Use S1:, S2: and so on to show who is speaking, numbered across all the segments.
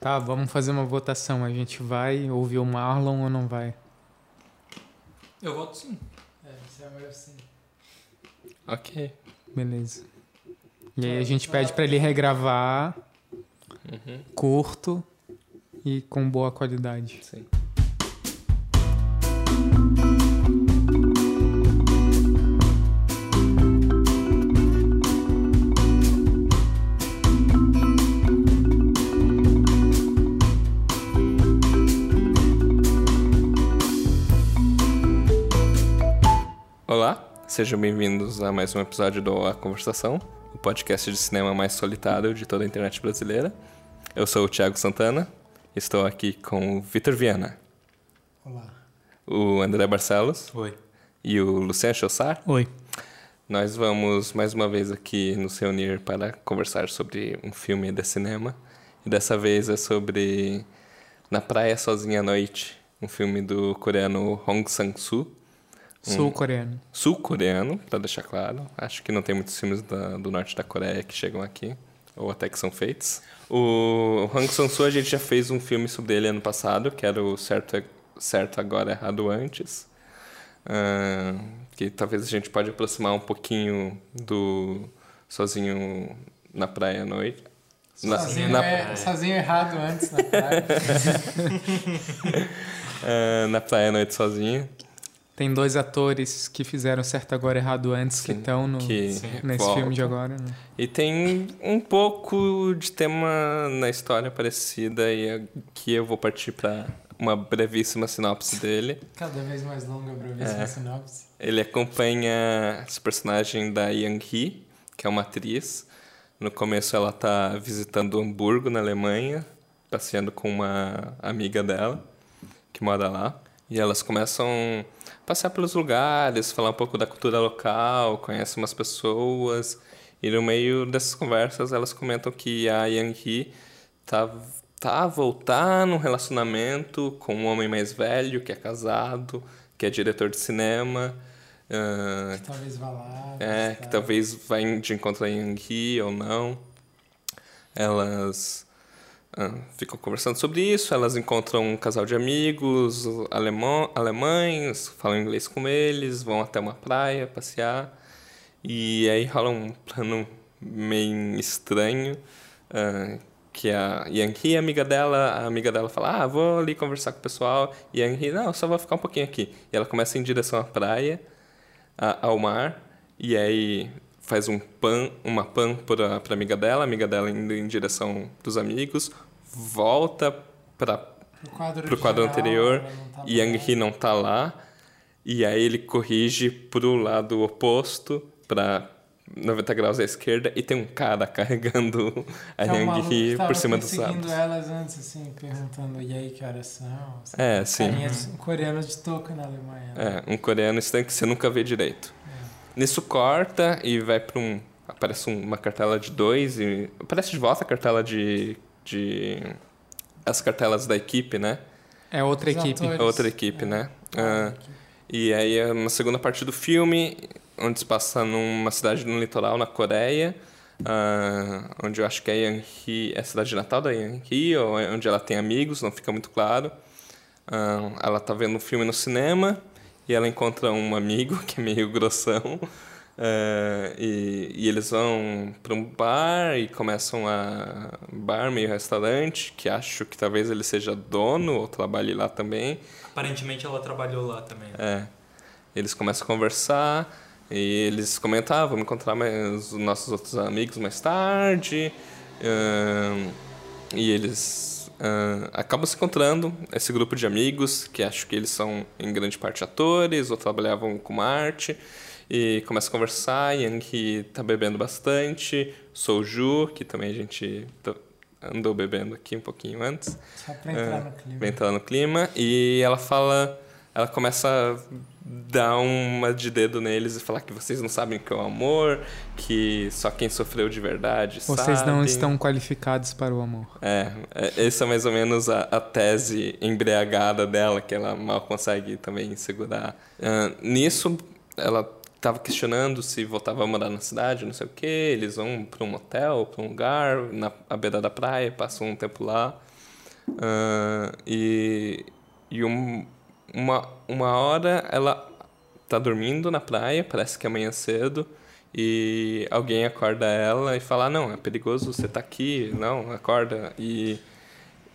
S1: Tá, vamos fazer uma votação. A gente vai ouvir o Marlon ou não vai?
S2: Eu voto sim.
S3: É, isso é melhor sim.
S4: Ok.
S1: Beleza. E aí a gente pede pra ele regravar
S4: Uhum.
S1: curto e com boa qualidade.
S4: Sim. Sejam bem-vindos a mais um episódio do A Conversação, o podcast de cinema mais solitário de toda a internet brasileira. Eu sou o Thiago Santana, estou aqui com o Vitor Viana,
S3: Olá.
S4: o André Barcelos
S2: Oi.
S4: e o Luciano Chossar.
S1: Oi.
S4: Nós vamos mais uma vez aqui nos reunir para conversar sobre um filme de cinema. E dessa vez é sobre Na Praia Sozinha à Noite, um filme do coreano Hong Sang-soo.
S1: Sul-coreano.
S4: sul-coreano, para deixar claro. Acho que não tem muitos filmes da- do norte da Coreia que chegam aqui, ou até que são feitos. O Hong Sang-soo, a gente já fez um filme sobre ele ano passado, que era o Certo, certo Agora Errado Antes. Ah, que talvez a gente pode aproximar um pouquinho do Sozinho na Praia à Noite. Na-
S3: sozinho,
S4: na-
S3: é- sozinho errado antes na praia.
S4: ah, na Praia à Noite Sozinho.
S1: Tem dois atores que fizeram certo agora errado antes que
S4: Sim,
S1: estão no,
S4: que
S1: nesse
S4: voltam.
S1: filme de agora. Né?
S4: E tem um pouco de tema na história parecida e aqui eu vou partir para uma brevíssima sinopse dele.
S3: Cada vez mais longa pra ver
S4: É.
S3: sinopse.
S4: Ele acompanha esse personagem da Yang Hee, que é uma atriz. No começo ela tá visitando Hamburgo, na Alemanha, passeando com uma amiga dela, que mora lá. E elas começam a passear pelos lugares, falar um pouco da cultura local, conhecem umas pessoas. E no meio dessas conversas elas comentam que a Yang tá, tá a voltar num relacionamento com um homem mais velho, que é casado, que é diretor de cinema. ah,
S3: Que talvez vá lá.
S4: é, que talvez vá de encontro a Yang ou não. Elas ficam conversando sobre isso, elas encontram um casal de amigos alemão, alemães, falam inglês com eles, vão até uma praia passear. E aí rola um plano meio estranho, ah, que a a amiga dela, a amiga dela fala, ah, vou ali conversar com o pessoal. E Hee, não, só vou ficar um pouquinho aqui. E ela começa em direção à praia, a- ao mar, e aí faz um pan, uma pan para a amiga dela, a amiga dela indo em direção dos amigos, volta para
S3: Pro quadro,
S4: quadro
S3: original,
S4: anterior,
S3: tá
S4: e Yang. Hee não tá lá, e aí ele corrige pro lado oposto, para 90 graus à esquerda, e tem um cara carregando a
S3: Que é um
S4: Yang Hee por cima dos sábios.
S3: elas antes, assim, perguntando e aí que horas são. assim.
S4: É, sim.
S3: Carinhas coreanos de touca na Alemanha. né?
S4: É, um coreano estranho que você nunca vê direito. Nisso corta e vai para um. Aparece um- uma cartela de dois e. Aparece de volta a cartela de. De as cartelas da equipe, né?
S1: É outra
S3: Os
S1: equipe.
S3: atores.
S4: A outra equipe,
S3: É.
S4: né?
S3: Ah,
S4: Ah, e aí é uma segunda parte do filme, onde se passa numa cidade no litoral, na Coreia, ah, onde eu acho que é Yanhee, é a cidade natal da Yanhee, ou é onde ela tem amigos, não fica muito claro. Ah, ela tá vendo um filme no cinema e ela encontra um amigo que é meio grossão. Ah, e, e eles vão para um bar e começam a bar meio restaurante que acho que talvez ele seja dono ou trabalhe lá também
S2: Aparentemente ela trabalhou lá também.
S4: é. Eles começam a conversar e eles comentam, ah, vamos encontrar mais os nossos outros amigos mais tarde. Ahn, e eles ahn, acabam se encontrando, esse grupo de amigos, que acho que eles são em grande parte atores ou trabalhavam com arte. E começa a conversar, Yang tá bebendo bastante, Soju, que também a gente andou bebendo aqui um pouquinho antes
S3: Só pra entrar
S4: É,
S3: no clima.
S4: Vai entrar no clima e ela fala, ela começa a dar uma de dedo neles e falar que vocês não sabem o que é o amor, que só quem sofreu de verdade
S1: Vocês não
S4: sabe.
S1: estão qualificados para o amor.
S4: É, é, essa é mais ou menos a, a tese embriagada dela, que ela mal consegue também segurar. Ah, nisso, ela estava questionando se voltava a morar na cidade, não sei o que. Eles vão para um hotel, para um lugar, na à beira da praia, passam um tempo lá. Ah, e e um- uma, uma hora ela tá dormindo na praia, parece que é amanhã cedo, e alguém acorda ela e fala: "Ah, Não, é perigoso você tá aqui, não, acorda. E.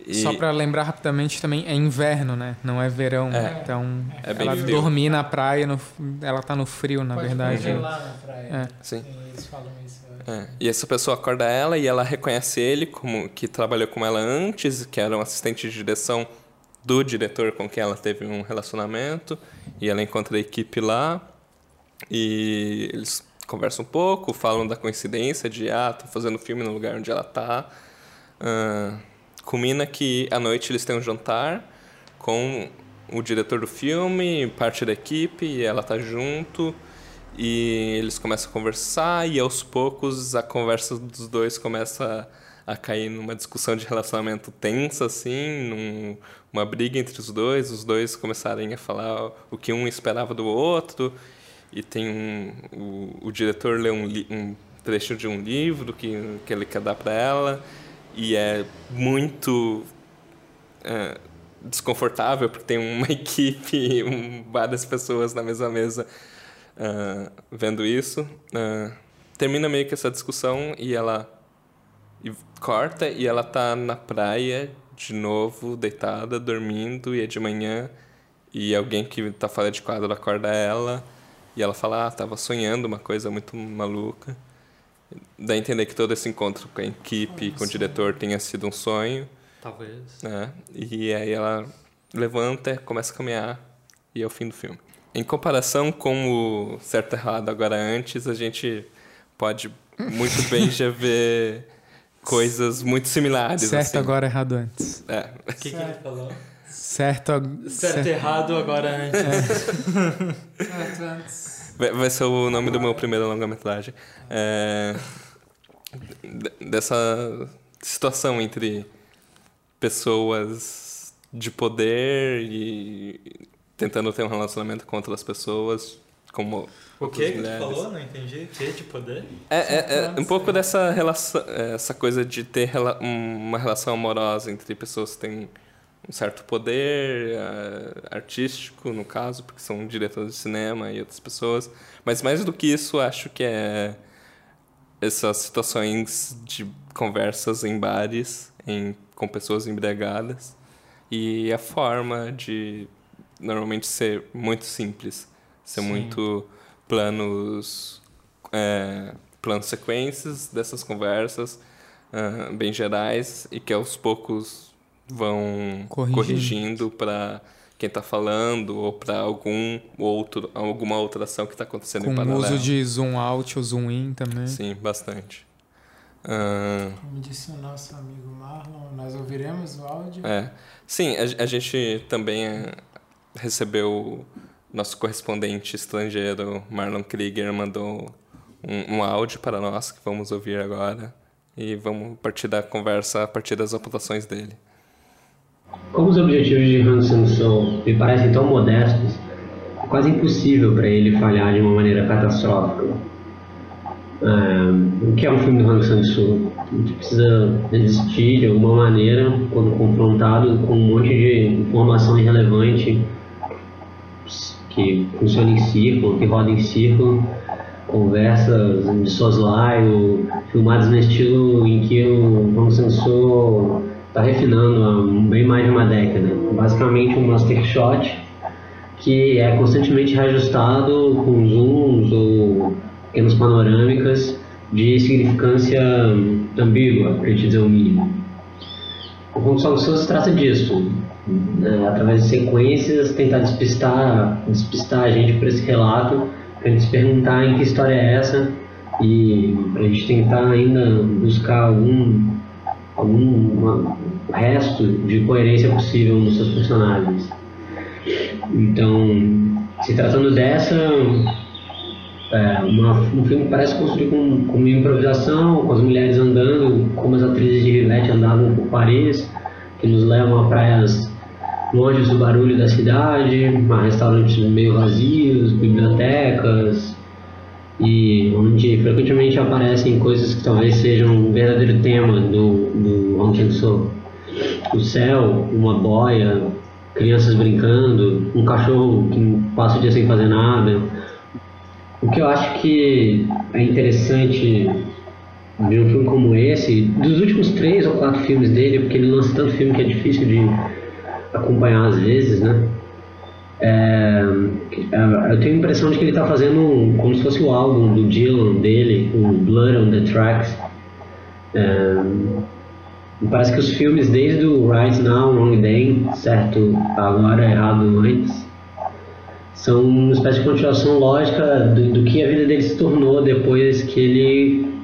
S4: e-
S1: Só pra lembrar rapidamente também, é inverno, né? Não é verão.
S4: É.
S1: Então,
S4: É
S1: ela
S4: frio.
S1: dormir na praia, no- ela tá no frio, na
S3: Pode
S1: verdade.
S3: congelar na praia.
S1: É.
S4: Sim.
S3: Sim, Eles falam isso. acho.
S4: É, e essa pessoa acorda ela e ela reconhece ele como que trabalhou com ela antes, que era um assistente de direção do diretor com quem ela teve um relacionamento. E ela encontra a equipe lá e eles conversam um pouco, falam da coincidência de ah, tô fazendo filme no lugar onde ela tá. Ah, culmina que à noite eles têm um jantar com o diretor do filme, parte da equipe, e ela tá junto. E eles começam a conversar e aos poucos a conversa dos dois começa a cair numa discussão de relacionamento tensa, assim, num- uma briga entre os dois, os dois começarem a falar o que um esperava do outro, e tem um, o, o diretor lê um, um trecho de um livro que, que ele quer dar para ela, e é muito é, desconfortável, porque tem uma equipe, um- várias pessoas na mesma mesa ah, vendo isso. Ah, termina meio que essa discussão e ela e corta e ela tá na praia de novo, deitada, dormindo, e é de manhã, e alguém que tá fora de quadro acorda ela, e ela fala, ah, tava sonhando uma coisa muito maluca. Dá a entender que todo esse encontro com a equipe, com o diretor, tenha sido um sonho,
S2: Talvez.
S4: né? E aí ela levanta, começa a caminhar, e é o fim do filme. Em comparação com o Certo e Errado Agora Antes, a gente pode muito bem já ver coisas muito similares.
S1: Certo
S4: assim.
S1: agora, errado antes.
S4: É.
S2: O que, que ele falou?
S1: Certo, ag-
S2: Certo, errado, agora antes.
S3: Certo, antes.
S4: Vai, ser o nome do meu primeiro longa-metragem. É, dessa situação entre pessoas de poder e tentando ter um relacionamento com outras pessoas, como
S2: O que que tu falou? Não entendi. O que de poder?
S4: É, é, é um pouco dessa relação, essa coisa de ter um- uma relação amorosa entre pessoas que têm um certo poder eh, artístico, no caso, porque são diretores de cinema e outras pessoas. Mas mais do que isso, acho que é essas situações de conversas em bares em, com pessoas embriagadas e a forma de normalmente ser muito simples, ser
S1: Sim.
S4: muito planos é, planos sequências dessas conversas ah, bem gerais e que aos poucos vão
S1: Corrigindo.
S4: corrigindo para quem está falando ou para algum outro alguma outra ação que está acontecendo em
S1: com
S4: paralelo.
S1: uso de zoom out ou zoom in também.
S4: Sim, bastante. Ah,
S3: Como disse o nosso amigo Marlon, nós ouviremos o áudio.
S4: é. Sim, a, a gente também eh, recebeu nosso correspondente estrangeiro, Marlon Krieger, mandou um, um áudio para nós que vamos ouvir agora e vamos partir da conversa a partir das apontações dele.
S5: Como os objetivos de Han Sang-soo me parecem tão modestos, é quase impossível para ele falhar de uma maneira catastrófica. Ah, o que é um filme do Han Sang-soo? A gente precisa resistir de alguma maneira quando confrontado com um monte de informação irrelevante que funciona em círculo, que roda em círculo, conversas de soslaio, filmadas no estilo em que o Hong Sang-soo está refinando há bem mais de uma década. Basicamente um master shot que é constantemente reajustado com zooms ou pequenas panorâmicas de significância ambígua, para dizer o mínimo. O Sang-soo se trata disso, né? através de sequências, tentar despistar, despistar a gente por esse relato, para a gente se perguntar em que história é essa e para a gente tentar ainda buscar algum, algum resto de coerência possível nos seus personagens. Então, se tratando dessa, é, uma- um filme parece construído com, com uma improvisação, com as mulheres andando, como as atrizes de Rivette andavam por Paris, que nos levam a praias longe do barulho da cidade, a restaurantes meio vazios, bibliotecas, e onde frequentemente aparecem coisas que talvez sejam um verdadeiro tema do, do Hong Kong Soo. O céu, uma boia, crianças brincando, um cachorro que passa o dia sem fazer nada. O que eu acho que é interessante ver um filme como esse, dos últimos três ou quatro filmes dele, porque ele lança tanto filme que é difícil de acompanhar às vezes, né? É, é eu tenho a impressão de que ele está fazendo como se fosse o álbum do Dylan dele, o Blood on the Tracks. É, parece que os filmes desde o Right Now, Wrong Day, certo agora, errado antes, são uma espécie de continuação lógica do, do que a vida dele se tornou depois que ele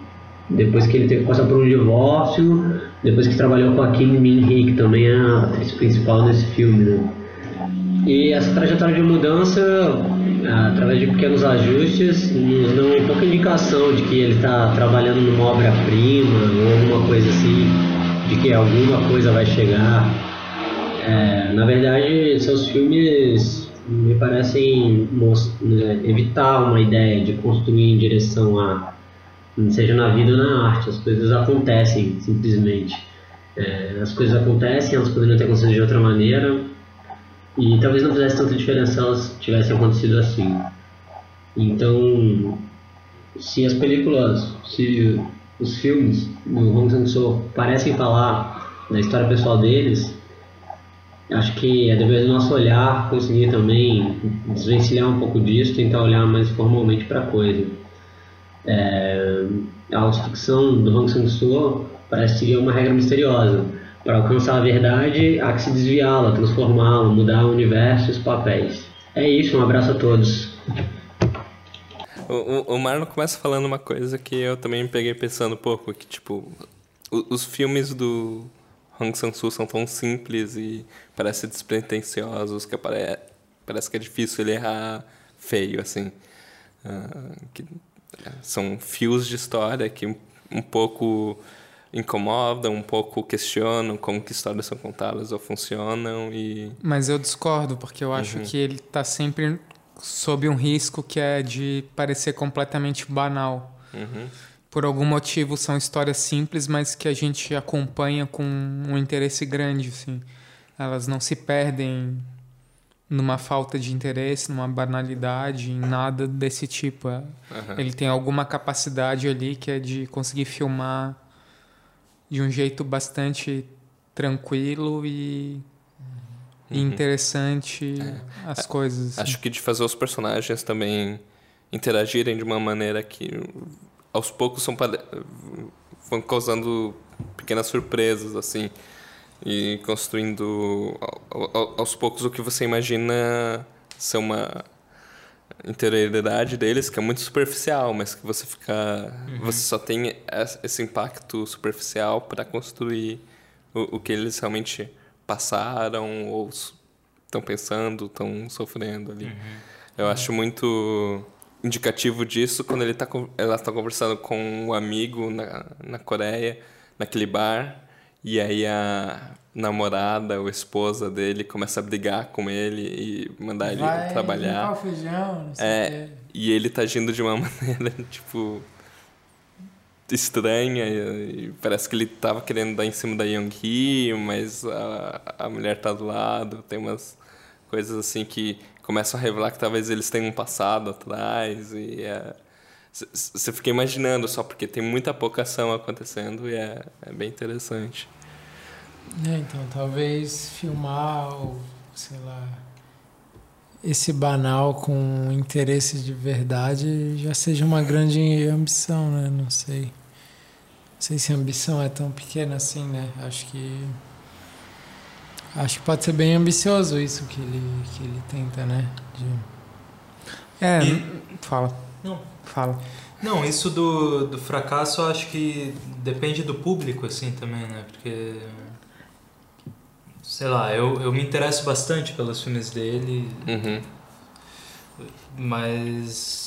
S5: depois que ele teve que passar por um divórcio, depois que trabalhou com a Kim Min Hee, que também é a atriz principal desse filme, né? E essa trajetória de mudança, através de pequenos ajustes, nos dão pouca indicação de que ele está trabalhando numa obra-prima ou alguma coisa assim, de que alguma coisa vai chegar. É, na verdade, seus filmes me parecem né, evitar uma ideia de construir em direção a seja na vida ou na arte, as coisas acontecem simplesmente. É, as coisas acontecem, elas poderiam ter acontecido de outra maneira e talvez não fizesse tanta diferença se elas tivessem acontecido assim. Então, se as películas, se os filmes do Hong Sang-soo parecem falar da história pessoal deles, acho que é dever do nosso olhar conseguir também desvencilhar um pouco disso, tentar olhar mais formalmente para a coisa. É, a autoficção do Hong Sang-soo parece seguir uma regra misteriosa. Para alcançar a verdade, há que se desviá-la, transformá-la, mudar o universo e os papéis. É isso, um abraço a todos.
S4: O, o, Marlon começa falando uma coisa que eu também peguei pensando um pouco, que tipo, os filmes do Hong Sang-soo são tão simples e parecem despretensiosos que apare, parece que é difícil ele errar feio, assim. Uh, que são fios de história que um pouco incomodam, um pouco questionam como que histórias são contadas ou funcionam e...
S1: Mas eu discordo, porque eu acho uhum. que ele está sempre sob um risco que é de parecer completamente banal. Uhum. Por algum motivo são histórias simples, mas que a gente acompanha com um interesse grande, assim. Elas não se perdem numa falta de interesse, numa banalidade, em nada desse tipo. Uhum. Ele tem alguma capacidade ali que é de conseguir filmar de um jeito bastante tranquilo e, uhum. interessante é. as coisas.
S4: Assim. Acho que de fazer os personagens também interagirem de uma maneira que aos poucos são vão causando pequenas surpresas assim e construindo aos poucos o que você imagina ser uma interioridade deles que é muito superficial, mas que você fica, uhum. você só tem esse impacto superficial para construir o, o, que eles realmente passaram ou estão pensando, estão sofrendo ali. Uhum. Eu uhum. acho muito indicativo disso quando ele tá, ela está conversando com um amigo na, na Coreia, naquele bar, e aí a namorada ou esposa dele começa a brigar com ele e mandar
S3: Vai
S4: ele trabalhar.
S3: O feijão, não sei
S4: é, e ele tá agindo de uma maneira, tipo, estranha. E, parece que ele tava querendo dar em cima da Young Hee, mas a, a mulher tá do lado. Tem umas coisas assim que começam a revelar que talvez eles tenham um passado atrás. E é, você fica imaginando só porque tem muita pouca ação acontecendo e é, é bem interessante.
S3: É, então, talvez filmar, ou, sei lá, esse banal com interesse de verdade já seja uma grande ambição, né? Não sei. Não sei se a ambição é tão pequena assim, né? Acho que. Acho que pode ser bem ambicioso isso que ele, que ele tenta, né? De...
S1: É, e... fala.
S2: Não.
S1: Fala.
S2: Não, isso do, do fracasso eu acho que depende do público, assim, também, né? Porque sei lá, eu, eu me interesso bastante pelos filmes dele,
S4: uhum.
S2: mas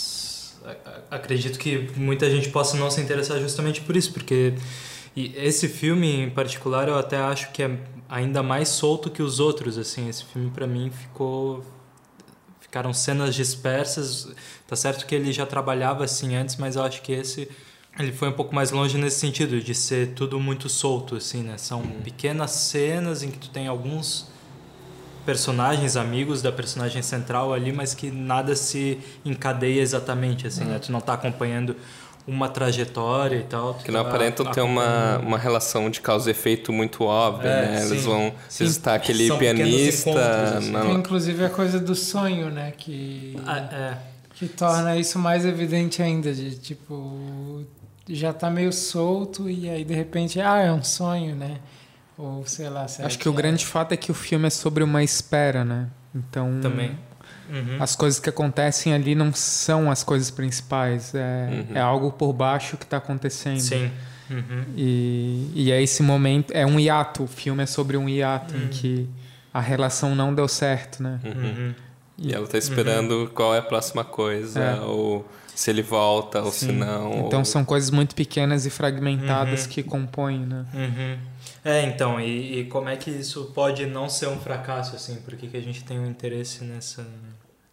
S2: acredito que muita gente possa não se interessar justamente por isso, porque esse filme em particular eu até acho que é ainda mais solto que os outros, assim, esse filme para mim ficou ficaram cenas dispersas, tá certo que ele já trabalhava assim antes, mas eu acho que esse ele foi um pouco mais longe nesse sentido, de ser tudo muito solto, assim, né? São uhum. pequenas cenas em que tu tem alguns personagens amigos da personagem central ali, mas que nada se encadeia exatamente, assim, uhum. né? Tu não está acompanhando uma trajetória e tal.
S4: Que não tá aparentam ter uma, uma relação de causa e efeito muito óbvia, é, né? Sim. Eles vão sim. visitar aquele São pianista.
S3: Assim. Na... Inclusive a coisa do sonho, né? Que, ah, é. que torna isso mais evidente ainda, de tipo. Já tá meio solto e aí de repente, ah, é um sonho, né? Ou sei lá.
S1: Acho que, que o é... grande fato é que o filme é sobre uma espera, né? Então.
S2: Também.
S1: Uhum. As coisas que acontecem ali não são as coisas principais. É, uhum. é algo por baixo que está acontecendo.
S2: Sim.
S1: Uhum. E, e é esse momento. É um hiato. O filme é sobre um hiato em uhum. que a relação não deu certo, né?
S4: Uhum. E, e, ela está esperando qual é a próxima coisa. É. Ou se ele volta, ou Sim. se não.
S1: Então
S4: ou...
S1: são coisas muito pequenas e fragmentadas que compõem, né?
S2: É, então, e, e, como é que isso pode não ser um fracasso, assim? Por que, que a gente tem um interesse nessa...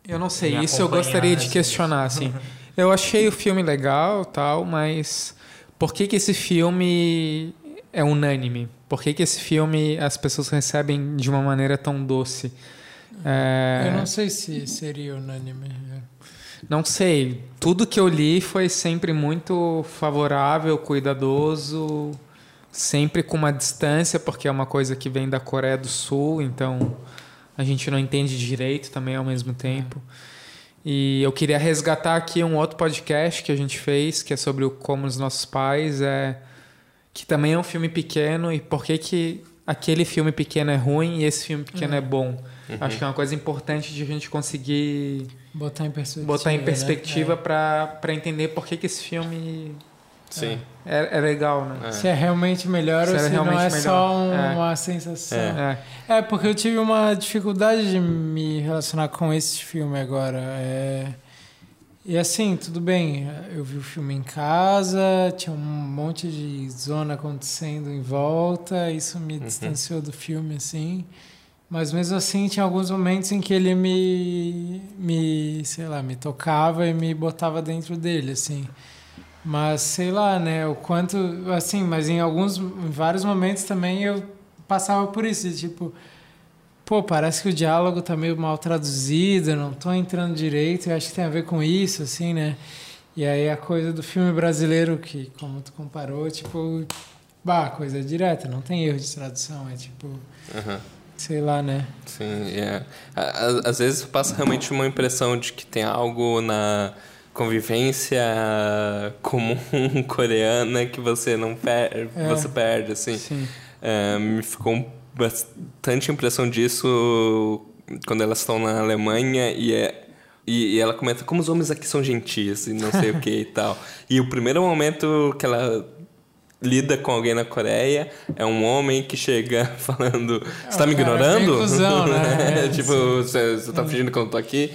S1: Eu não sei, isso eu gostaria de questionar, assim. eu achei o filme legal, tal, mas por que que esse filme é unânime? Por que que esse filme as pessoas recebem de uma maneira tão doce?
S3: É... Eu não sei se seria unânime. É.
S1: Não sei. Tudo que eu li foi sempre muito favorável, cuidadoso sempre com uma distância, porque é uma coisa que vem da Coreia do Sul, então a gente não entende direito também ao mesmo tempo. E eu queria resgatar aqui um outro podcast que a gente fez, que é sobre o Como os Nossos Pais, é que também é um filme pequeno e por que que aquele filme pequeno é ruim e esse filme pequeno é, é bom. Uhum. Acho que é uma coisa importante de a gente conseguir
S3: botar em perspectiva,
S1: botar em perspectiva né? para entender por que que esse filme
S4: Sim.
S1: É, é legal, né?
S3: É. Se é realmente melhor se ou se não é melhor. só um, é. uma sensação. É. é. porque eu tive uma dificuldade de me relacionar com esse filme agora. É... E assim, tudo bem, eu vi o filme em casa, tinha um monte de zona acontecendo em volta, isso me uhum. distanciou do filme, assim. Mas mesmo assim, tinha alguns momentos em que ele me, me, sei lá, me tocava e me botava dentro dele, assim. Mas sei lá, né? O quanto. Assim, mas em alguns. Em vários momentos também eu passava por isso. Tipo, pô, parece que o diálogo tá meio mal traduzido, não tô entrando direito. Eu acho que tem a ver com isso, assim, né? E aí a coisa do filme brasileiro, que como tu comparou, tipo. Bah, coisa direta, não tem erro de tradução. É tipo. Uhum. Sei lá, né?
S4: Sim, é. Às vezes passa realmente uma impressão de que tem algo na convivência comum coreana que você não per é. você perde assim. É, me ficou bastante impressão disso quando elas estão na Alemanha e é e, e ela comenta como os homens aqui são gentis e não sei o que e tal. E o primeiro momento que ela lida com alguém na Coreia é um homem que chega falando você tá me ignorando?
S3: Inclusão, né?
S4: é, tipo, você, você tá fingindo que eu não tô aqui?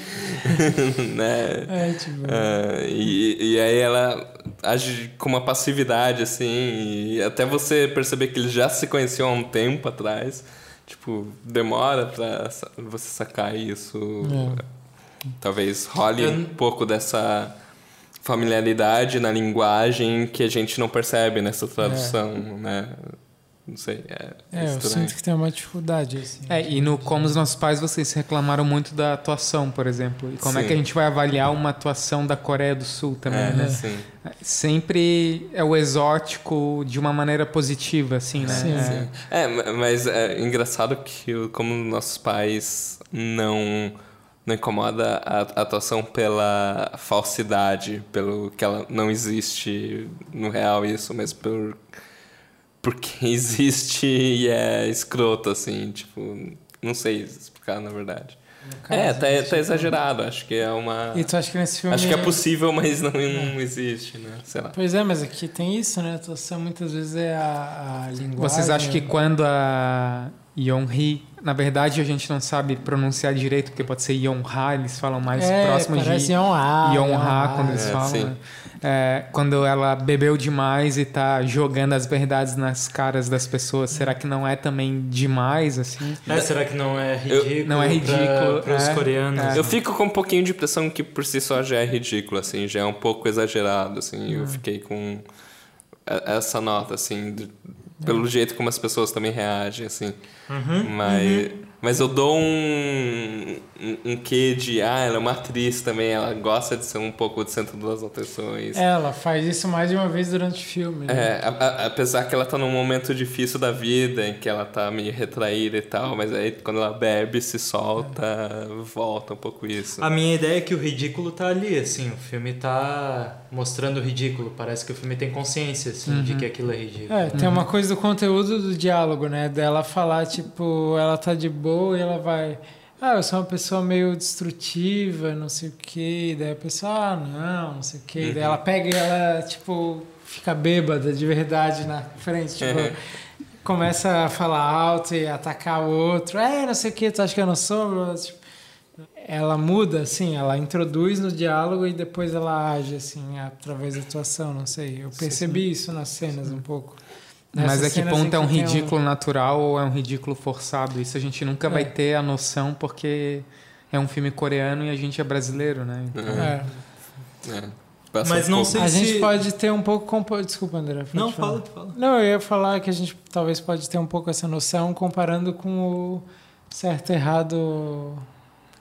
S4: né?
S3: É, tipo...
S4: Uh, e, e aí ela age com uma passividade, assim, e até você perceber que eles já se conheciam há um tempo atrás, tipo, demora pra você sacar isso. É. Talvez role um pouco dessa familiaridade na linguagem que a gente não percebe nessa tradução, é. né? Não sei, é,
S3: é, é eu sinto que tem uma dificuldade. Assim,
S1: é, e no Como os Nossos Pais, vocês reclamaram muito da atuação, por exemplo. E como sim. é que a gente vai avaliar uma atuação da Coreia do Sul também, é, né?
S4: Sim.
S1: Sempre é o exótico de uma maneira positiva, assim, né?
S4: Sim, é. sim. É, mas é engraçado que Como Nossos Pais não não incomoda a atuação pela falsidade, pelo que ela não existe no real isso, mas por porque existe e é escroto assim, tipo, não sei explicar na verdade. É, tá, tá exagerado. Acho que é uma.
S3: E tu acha que nesse filme.
S4: Acho que é possível, mas não, não existe, né? Sei lá.
S3: Pois é, mas aqui tem isso, né? A atuação muitas vezes é a, a linguagem.
S1: Vocês acham que quando a Yonhee. Na verdade, a gente não sabe pronunciar direito, porque pode ser Yonha, eles falam mais
S3: é,
S1: próximo de
S3: Yonha,
S1: Yonha quando eles
S4: É,
S1: falam.
S4: sim.
S1: né? É, quando ela bebeu demais e tá jogando as verdades nas caras das pessoas, será que não é também demais, assim?
S2: É, será que não é
S4: Eu-
S2: ridículo?
S1: Não é ridículo,
S2: para os
S1: é,
S2: coreanos.
S1: é.
S4: Eu fico com um pouquinho de impressão que por si só já é ridículo, assim, já é um pouco exagerado, assim. Eu fiquei com essa nota, assim, de- pelo jeito como as pessoas também reagem, assim. Mas, mas eu dou um, um, um quê de, ah, ela é uma atriz também, ela gosta de ser um pouco o centro das atenções.
S3: Ela faz isso mais de uma vez durante o filme. né?
S4: É, a- a- apesar que ela tá num momento difícil da vida, em que ela tá meio retraída e tal, mas aí quando ela bebe, se solta, volta um pouco isso.
S2: A minha ideia é que o ridículo tá ali, assim, o filme tá mostrando o ridículo. Parece que o filme tem consciência, assim, de que aquilo é ridículo.
S3: É, tem uma coisa do conteúdo do diálogo, né? Dela falar, tipo, ela tá de boa e ela vai. Ah, eu sou uma pessoa meio destrutiva, não sei o quê. Daí a pessoa, ah, não, não sei o quê. Daí ela pega e ela, tipo, fica bêbada de verdade na frente. Tipo, começa a falar alto e atacar o outro. É, não sei o quê, tu acha que eu não sou? Tipo, ela muda, assim, ela introduz no diálogo e depois ela age, assim, através da atuação, não sei. Eu percebi isso nas cenas um pouco.
S1: Mas
S3: Nessas
S1: é que ponto é um ridículo natural ou é um ridículo forçado? Isso a gente nunca vai
S3: É.
S1: ter a noção porque é um filme coreano e a gente é brasileiro, né? Então,
S3: É.
S4: É, passa
S2: Mas
S4: um
S2: não
S4: pouco.
S2: sei
S3: A
S2: se...
S3: gente pode ter um pouco... compa- Desculpa, André.
S2: Não, fala, fala.
S3: Não, eu ia falar que a gente talvez pode ter um pouco essa noção comparando com o certo errado...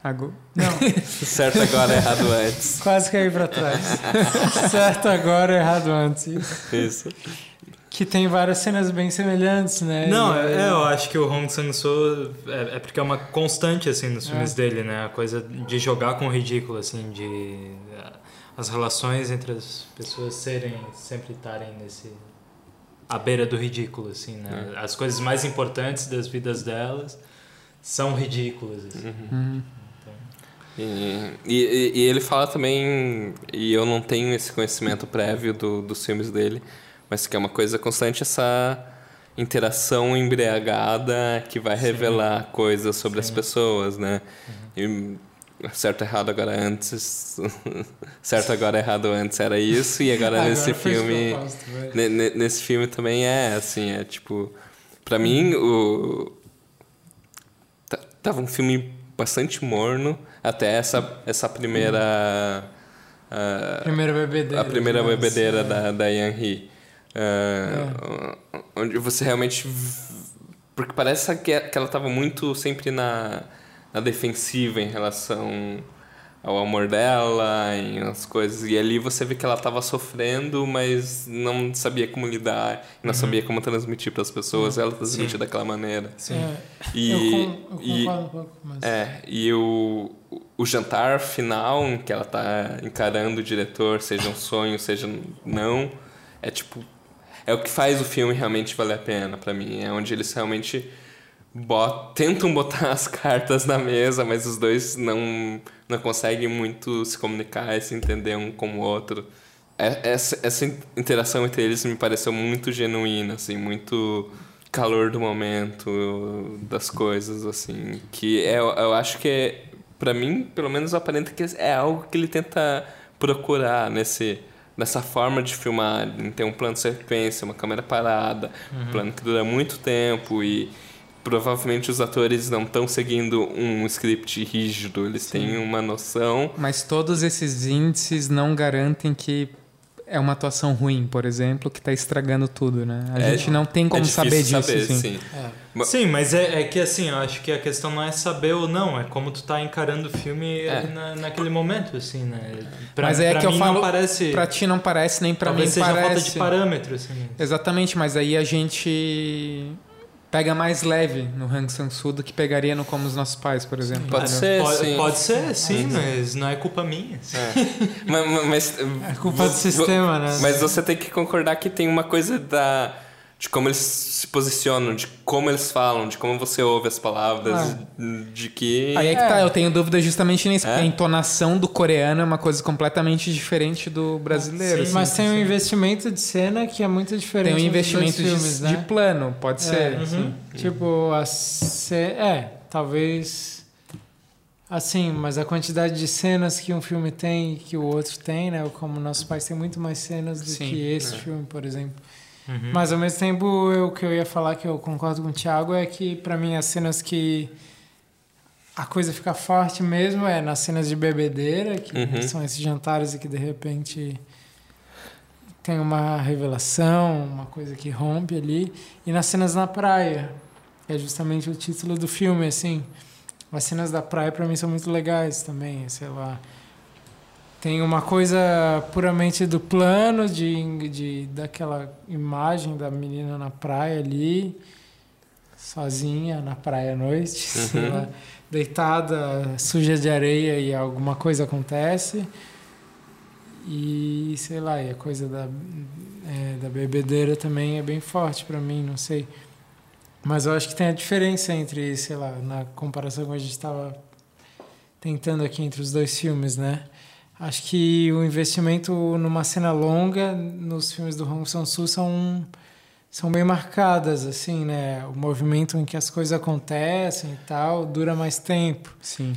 S1: agu-
S3: Não,
S4: Certo agora, errado antes.
S3: quase caí pra trás. certo agora, errado antes.
S4: Isso.
S3: Que tem várias cenas bem semelhantes, né?
S2: Não,
S3: E
S2: é, eu acho que o Hong Sang-soo é, é porque é uma constante, assim, nos filmes
S3: É.
S2: dele, né? A coisa de jogar com o ridículo, assim, de... eh, As relações entre as pessoas serem, sempre estarem nesse... À beira do ridículo, assim, né? As coisas mais importantes das vidas delas são ridículas, assim.
S1: Uhum.
S4: E, e, e ele fala também, e eu não tenho esse conhecimento prévio do, dos filmes dele, mas que é uma coisa constante essa interação embriagada que vai revelar coisas sobre as pessoas, né? E certo errado agora antes, certo agora errado antes era isso e agora,
S3: Agora
S4: nesse filme nesse filme também é assim, é tipo, Pra mim o ta- tava um filme bastante morno até essa essa primeira ah,
S3: Primeira bebedeira.
S4: a primeira bebedeira da, da Yan Hee. Ah, Onde você realmente. Porque parece que que ela estava muito sempre na, na defensiva em relação ao amor dela, em as coisas. E ali você vê que ela estava sofrendo, mas não sabia como lidar, não sabia como transmitir para as pessoas. Ela transmitia daquela maneira.
S3: É,
S4: E,
S3: eu,
S4: e-
S3: concordo um pouco, mas...
S4: é, e o, o jantar final em que ela tá encarando o diretor, seja um sonho, seja não, é tipo. É o que faz o filme realmente valer a pena pra mim. É onde eles realmente bot, tentam botar as cartas na mesa, mas os dois não, não conseguem muito se comunicar e se entender um com o outro. É- Essa, essa interação entre eles me pareceu muito genuína, assim, muito calor do momento, das coisas, assim. Que é, eu acho que, é, pra mim, pelo menos aparenta que é algo que ele tenta procurar nesse, nessa forma de filmar, em ter um plano de sequência, uma câmera parada, um plano que dura muito tempo e provavelmente os atores não estão seguindo um script rígido, eles têm uma noção.
S1: Mas todos esses índices não garantem que é uma atuação ruim, por exemplo, que está estragando tudo, né? A
S4: É-
S1: gente não tem como
S4: é
S1: saber disso,
S4: saber,
S1: assim.
S4: sim.
S3: É.
S2: Sim, mas é, é que assim, eu acho que a questão não é saber ou não, é como tu tá encarando o filme
S4: É.
S2: ali na, naquele momento, assim, né? Pra,
S1: Mas é
S2: pra
S1: que eu
S2: mim
S1: falo,
S2: não parece...
S1: Pra ti não parece, nem pra
S2: talvez
S1: mim
S2: seja
S1: parece.
S2: falta de parâmetro, assim.
S1: Exatamente, mas aí a gente pega mais leve no Hang Sang-soo do que pegaria no Como os Nossos Pais, por exemplo.
S4: Pode
S1: entendeu?
S4: ser,
S2: pode,
S4: sim.
S2: pode ser, sim, mas não é culpa minha. assim.
S4: mas, mas,
S3: É culpa do sistema, né?
S4: Mas você tem que concordar que tem uma coisa da, de como eles se posicionam, de como eles falam, de como você ouve as palavras, ah. de que.
S1: Aí é que tá, é. eu tenho dúvida justamente nisso, é? porque a entonação do coreano é uma coisa completamente diferente do brasileiro. Sim,
S3: assim, mas tem um investimento de cena que é muito diferente.
S1: Tem um investimento filmes,
S3: de,
S1: né? de, plano, pode é, ser.
S3: Uhum. Tipo, a ce... é, talvez. Assim, mas a quantidade de cenas que um filme tem e que o outro tem, né? Como Nossos Pais tem muito mais cenas do Sim, que esse é. filme, por exemplo. Uhum. Mas ao mesmo tempo, o que eu ia falar que eu concordo com o Thiago é que para mim as cenas que a coisa fica forte mesmo é nas cenas de bebedeira, que uhum. são esses jantares e que de repente tem uma revelação, uma coisa que rompe ali, e nas cenas na praia, que é justamente o título do filme, assim. As cenas da praia para mim são muito legais também, sei lá. Tem uma coisa puramente do plano, de, de, daquela imagem da menina na praia ali, sozinha na praia à noite, uhum. lá, deitada, suja de areia e alguma coisa acontece. E sei lá, e a coisa da, é, da bebedeira também é bem forte para mim, não sei. Mas eu acho que tem a diferença entre, sei lá, na comparação que a gente estava tentando aqui entre os dois filmes, né? Acho que o investimento numa cena longa nos filmes do Hong Sang-soo são são bem marcadas assim, né? O movimento em que as coisas acontecem e tal dura mais tempo.
S1: Sim.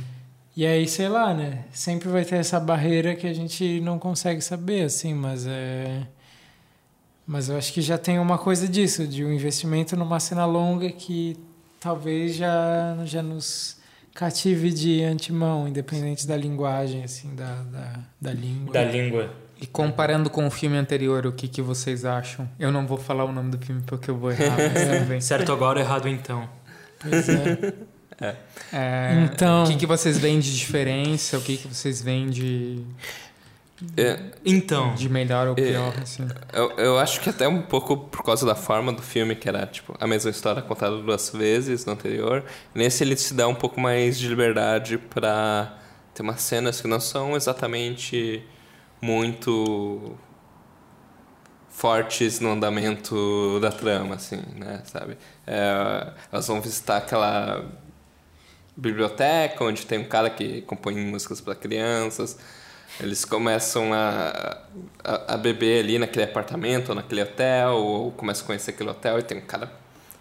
S3: E aí, sei lá, né? Sempre vai ter essa barreira que a gente não consegue saber, assim, mas é mas eu acho que já tem uma coisa disso, de um investimento numa cena longa que talvez já já nos cative de antemão, independente da linguagem, assim, da, da, da língua.
S2: Da língua.
S1: E comparando com o filme anterior, o que, que vocês acham? Eu não vou falar o nome do filme porque eu vou errar.
S2: certo agora, errado então.
S3: Pois é.
S1: é. é. Então... O que, que vocês veem de diferença? O que, que vocês veem de...
S4: É,
S2: então.
S1: De melhor ou é, pior, é, assim.
S4: Eu, eu acho que até um pouco por causa da forma do filme, que era tipo a mesma história contada duas vezes no anterior. Nesse ele se dá um pouco mais de liberdade para ter umas cenas que não são exatamente muito fortes no andamento da trama, assim, né, sabe? É, elas vão visitar aquela biblioteca onde tem um cara que compõe músicas para crianças eles começam a, a, a, beber ali naquele apartamento ou naquele hotel, ou começam a conhecer aquele hotel e tem um cara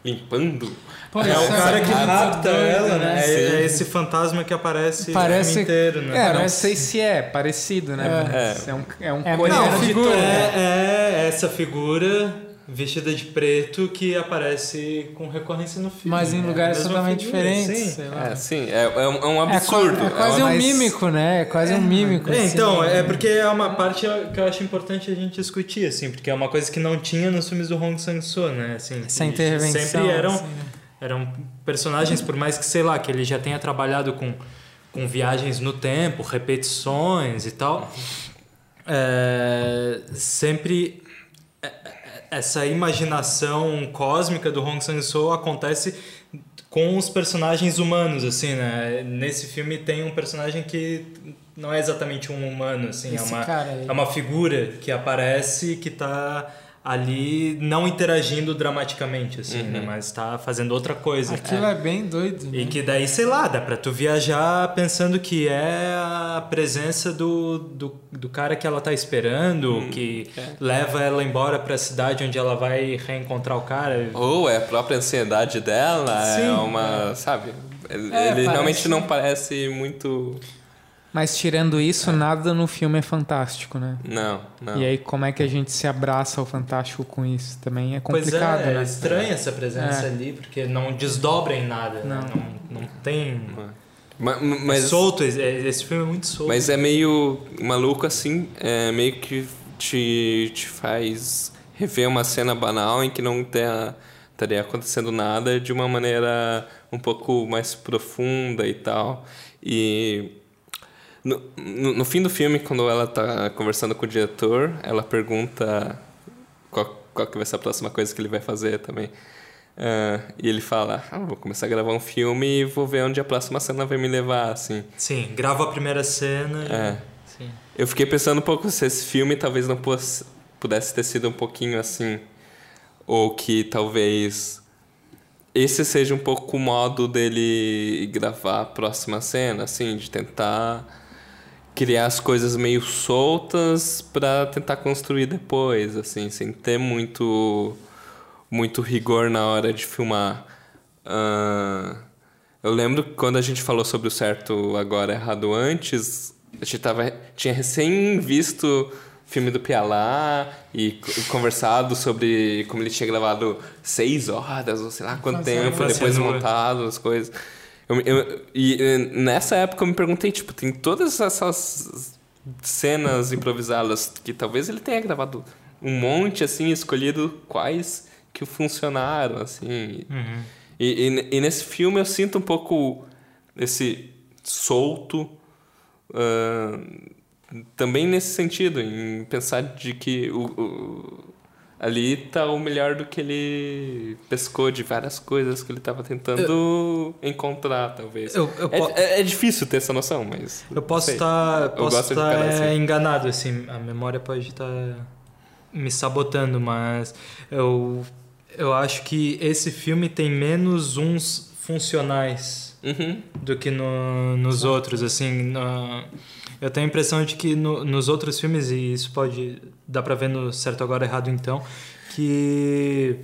S4: limpando.
S2: Pô, é, o cara que rapta ela, né? É, é, esse fantasma que aparece
S1: parece,
S2: o filme inteiro, né?
S1: É, não sei se é parecido, né? É, é um, é um
S2: é,
S1: coreano
S2: de figura, é, é essa figura vestida de preto que aparece com recorrência no filme.
S3: Mas em né? lugares totalmente diferentes.
S4: Sim, é, sim é, é, um, é um absurdo.
S3: É, quase
S4: é
S3: um mímico, né? É quase um mímico.
S2: É, então, assim, é porque é uma parte que eu acho importante a gente discutir, assim, porque é uma coisa que não tinha nos filmes do Hong Sang-soo, né? Assim,
S3: Essa intervenção.
S2: Sempre eram, assim, né? eram personagens, por mais que, sei lá, que ele já tenha trabalhado com, com viagens no tempo, repetições e tal, é, sempre essa imaginação cósmica do Hong Sang-soo acontece com os personagens humanos, assim, né? Nesse filme tem um personagem que não é exatamente um humano, assim, é uma, é uma figura que aparece que está ali não interagindo dramaticamente, assim, né? uhum. né? Mas tá fazendo outra coisa.
S3: Aquilo é, é bem doido.
S2: Né? E que daí, sei lá, dá pra tu viajar pensando que é a presença do, do, do cara que ela tá esperando, uhum. que é. leva ela embora pra cidade onde ela vai reencontrar o cara.
S4: Ou é a própria ansiedade dela, é Sim. é uma, sabe? Ele, é, ele realmente não parece muito
S1: mas tirando isso, é. nada no filme é fantástico, né?
S4: Não, não.
S1: E aí, como é que a gente se abraça ao fantástico com isso? Também é complicado,
S2: pois é,
S1: né?
S2: É estranha essa presença é. ali, porque não desdobra em nada. Não, né? não, não tem.
S4: Mas, mas,
S2: é solto, esse filme é muito solto.
S4: Mas é meio maluco assim, é meio que te, te faz rever uma cena banal em que não tenha, estaria acontecendo nada de uma maneira um pouco mais profunda e tal. E no, no, no, fim do filme, quando ela tá conversando com o diretor, ela pergunta qual, qual que vai ser a próxima coisa que ele vai fazer também. Uh, e ele fala, ah, vou começar a gravar um filme e vou ver onde a próxima cena vai me levar, assim.
S2: Sim, grava a primeira cena.
S4: É. Sim. Eu fiquei pensando um pouco se esse filme talvez não pudesse ter sido um pouquinho assim ou que talvez esse seja um pouco o modo dele gravar a próxima cena, assim, de tentar criar as coisas meio soltas para tentar construir depois, assim, sem ter muito muito rigor na hora de filmar. Uh, eu lembro que quando a gente falou sobre o certo agora errado antes, a gente tava, tinha recém visto filme do Pialá e conversado sobre como ele tinha gravado seis horas, ou sei lá quanto tempo, depois montado as coisas. Eu, eu, e nessa época eu me perguntei, tipo, tem todas essas cenas improvisadas que talvez ele tenha gravado um monte, assim, escolhido quais que funcionaram, assim. Uhum. E, e, e, nesse filme eu sinto um pouco esse solto, uh, também nesse sentido, em pensar de que o, o ali tá o melhor do que ele pescou de várias coisas que ele estava tentando eu, encontrar, talvez. Eu, eu é, é, é, difícil ter essa noção, mas.
S2: Eu posso estar posso estar é, enganado, assim. A memória pode estar me sabotando, mas eu, eu acho que esse filme tem menos uns funcionais uhum. do que no, nos outros, assim. No, eu tenho a impressão de que no, nos outros filmes, e isso pode dar pra ver no Certo Agora Errado Então, que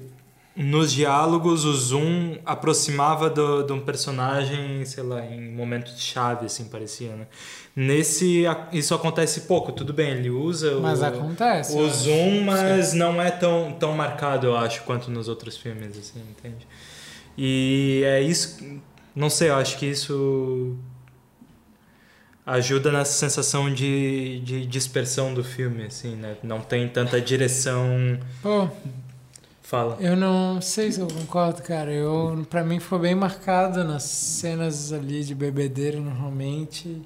S2: nos diálogos o zoom aproximava do, de um personagem, sei lá, em momentos chave, assim, parecia, né? Nesse, isso acontece pouco, tudo bem, ele usa
S3: mas
S2: o,
S3: acontece,
S2: o zoom, mas Sim. não é tão, tão marcado, eu acho, quanto nos outros filmes, assim, entende? E é isso, não sei, eu acho que isso ajuda nessa sensação de, de dispersão do filme, assim, né? Não tem tanta direção.
S3: Pô,
S2: Fala.
S3: Eu não sei se eu concordo, cara. Eu, pra mim foi bem marcado nas cenas ali de bebedeiro, normalmente.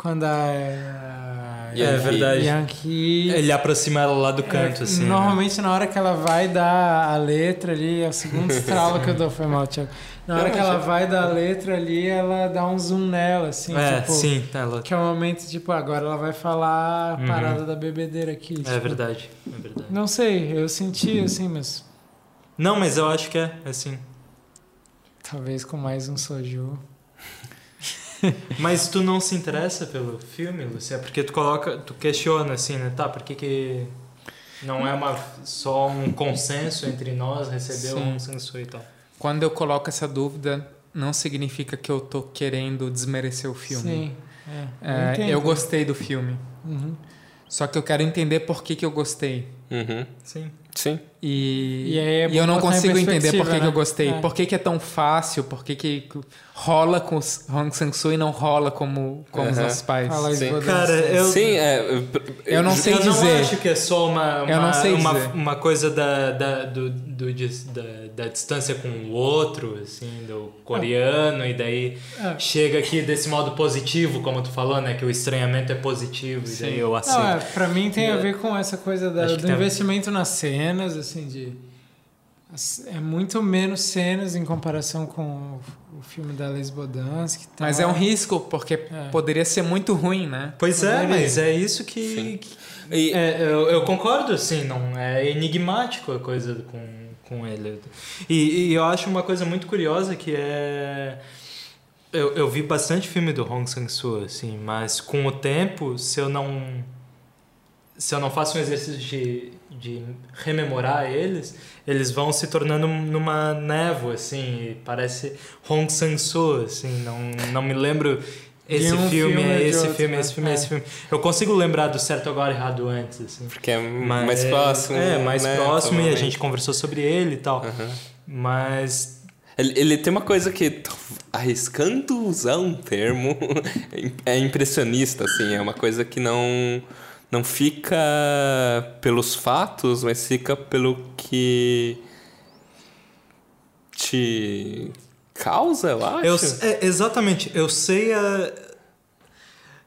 S3: Quando a. a
S2: é, é verdade.
S3: Yankee,
S2: Ele aproxima ela lá do canto, é, assim.
S3: Né? Normalmente, né? na hora que ela vai dar a letra ali, é o segundo estralo que eu dou, foi mal, Thiago. Na hora que ela vai dar a letra ali, ela dá um zoom nela, assim.
S2: É,
S3: tipo,
S2: sim, tá ela...
S3: Que é o momento, tipo, agora ela vai falar a uhum. parada da bebedeira aqui. É tipo,
S2: é verdade, é verdade.
S3: Não sei, eu senti assim, mas.
S2: Não, mas eu acho que é, assim.
S3: Talvez com mais um soju.
S2: Mas tu não se interessa pelo filme, Lucia? Porque tu coloca, tu questiona assim, né? Tá, por que que não é uma, só um consenso entre nós receber Sim. um consenso e tal?
S1: Quando eu coloco essa dúvida, não significa que eu tô querendo desmerecer o filme.
S3: Sim.
S1: É, eu, é, eu gostei do filme. Uhum. Só que eu quero entender por que, que eu gostei.
S4: Uhum.
S2: Sim.
S4: Sim.
S1: E, e, é e eu não consigo entender por que, né? que eu gostei. É. Por que, que é tão fácil? Por que, que rola com Hong Sang-soo e não rola como, como os nossos pais?
S3: Fala
S2: Sim. Cara, eu,
S4: Sim, é,
S1: eu, eu não sei
S2: eu
S1: dizer. Eu
S2: não acho que é só uma, uma, eu não sei uma, uma coisa da, da, do, do, da, da distância com o outro, assim, do coreano, e daí é. chega aqui desse modo positivo, como tu falou, né? Que o estranhamento é positivo, Sim. e daí eu aceito. Não,
S3: é, pra mim tem a ver com essa coisa da, do investimento nas cenas, assim, de é muito menos cenas em comparação com o filme da Les Bodansky.
S1: Tá? Mas é um risco, porque é. poderia ser muito ruim, né?
S2: Pois é, poderia. é, mas é isso que... que e, é, eu, eu, concordo, assim, não é enigmático a coisa com, com ele. E, e eu acho uma coisa muito curiosa que é... Eu, eu vi bastante filme do Hong Sang-soo, assim, mas com o tempo, se eu não... Se eu não faço um exercício de, de rememorar eles eles vão se tornando numa névoa, assim, parece Hong Sang-soo, assim, não, não me lembro esse um filme, filme, é esse outro, filme, né? esse filme, é. esse filme. Eu consigo lembrar do certo agora e errado antes, assim.
S4: Porque é mas, mais próximo.
S2: É, mais né? próximo e a gente conversou sobre ele e tal. Uhum. Mas
S4: ele, ele, tem uma coisa que, arriscando usar um termo, é impressionista, assim. É uma coisa que não não fica pelos fatos, mas fica pelo que te causa, eu acho.
S2: Eu, é, exatamente. Eu sei a.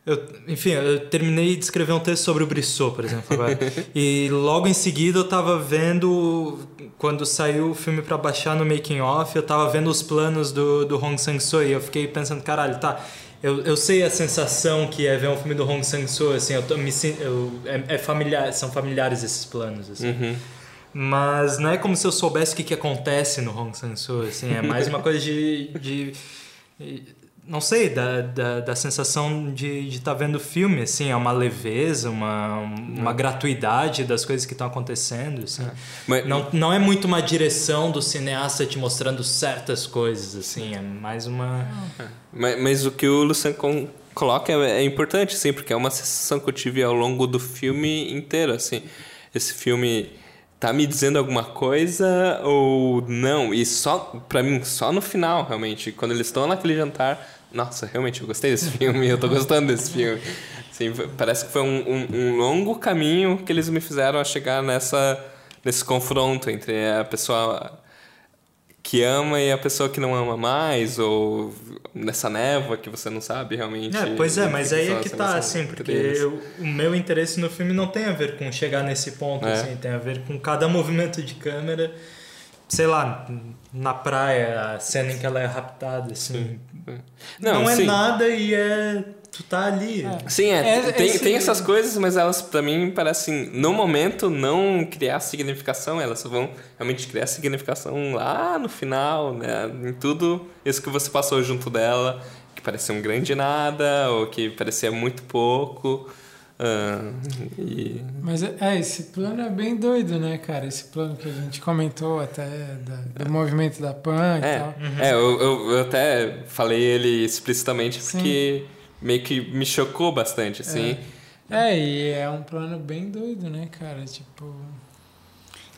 S2: Eu, enfim, eu terminei de escrever um texto sobre o Brissot, por exemplo, agora. e logo em seguida eu tava vendo, quando saiu o filme para baixar no Making Off, eu tava vendo os planos do, do Hong Sang-soo e eu fiquei pensando, caralho, tá, eu, eu sei a sensação que é ver um filme do Hong Sang-soo, assim, eu, tô, me, eu, é, é, familiar, são familiares esses planos, assim. Uhum. Mas não é como se eu soubesse o que, que acontece no Hong Sang-soo, assim, é mais uma coisa de, de não sei, da, da, da sensação de estar tá vendo o filme, assim, é uma leveza, uma, uma é. gratuidade das coisas que estão acontecendo, assim. É. Mas, não, não é muito uma direção do cineasta te mostrando certas coisas, assim, é mais uma...
S4: É. Mas, mas o que o Luciano coloca é, é importante, sim, porque é uma sensação que eu tive ao longo do filme inteiro, assim. Esse filme tá me dizendo alguma coisa ou não? E só, para mim, só no final, realmente, quando eles estão naquele jantar, nossa, realmente eu gostei desse filme, eu tô gostando desse filme. Parece que foi um, um, um, longo caminho que eles me fizeram a chegar nessa, nesse confronto entre a pessoa que ama e a pessoa que não ama mais, ou nessa névoa que você não sabe realmente.
S2: É, pois é, mas aí é que tá, assim, porque eu, o meu interesse no filme não tem a ver com chegar nesse ponto, é. assim, tem a ver com cada movimento de câmera, sei lá, na praia, a cena em que ela é raptada, assim. Não, não é sim. nada e é tu tá ali.
S4: É. Sim, é, é tem, esse... tem essas coisas, mas elas para mim parecem, no momento, não criar significação, elas vão realmente criar significação lá no final, né? Em tudo isso que você passou junto dela, que parecia um grande nada, ou que parecia muito pouco. Uh, e...
S3: Mas é, é, esse plano é bem doido, né, cara? Esse plano que a gente comentou até da, do movimento da PAN e
S4: é,
S3: tal.
S4: Uhum. É, eu, eu, eu, até falei ele explicitamente porque Sim meio que me chocou bastante, assim.
S3: É. é, e é um plano bem doido, né, cara? Tipo.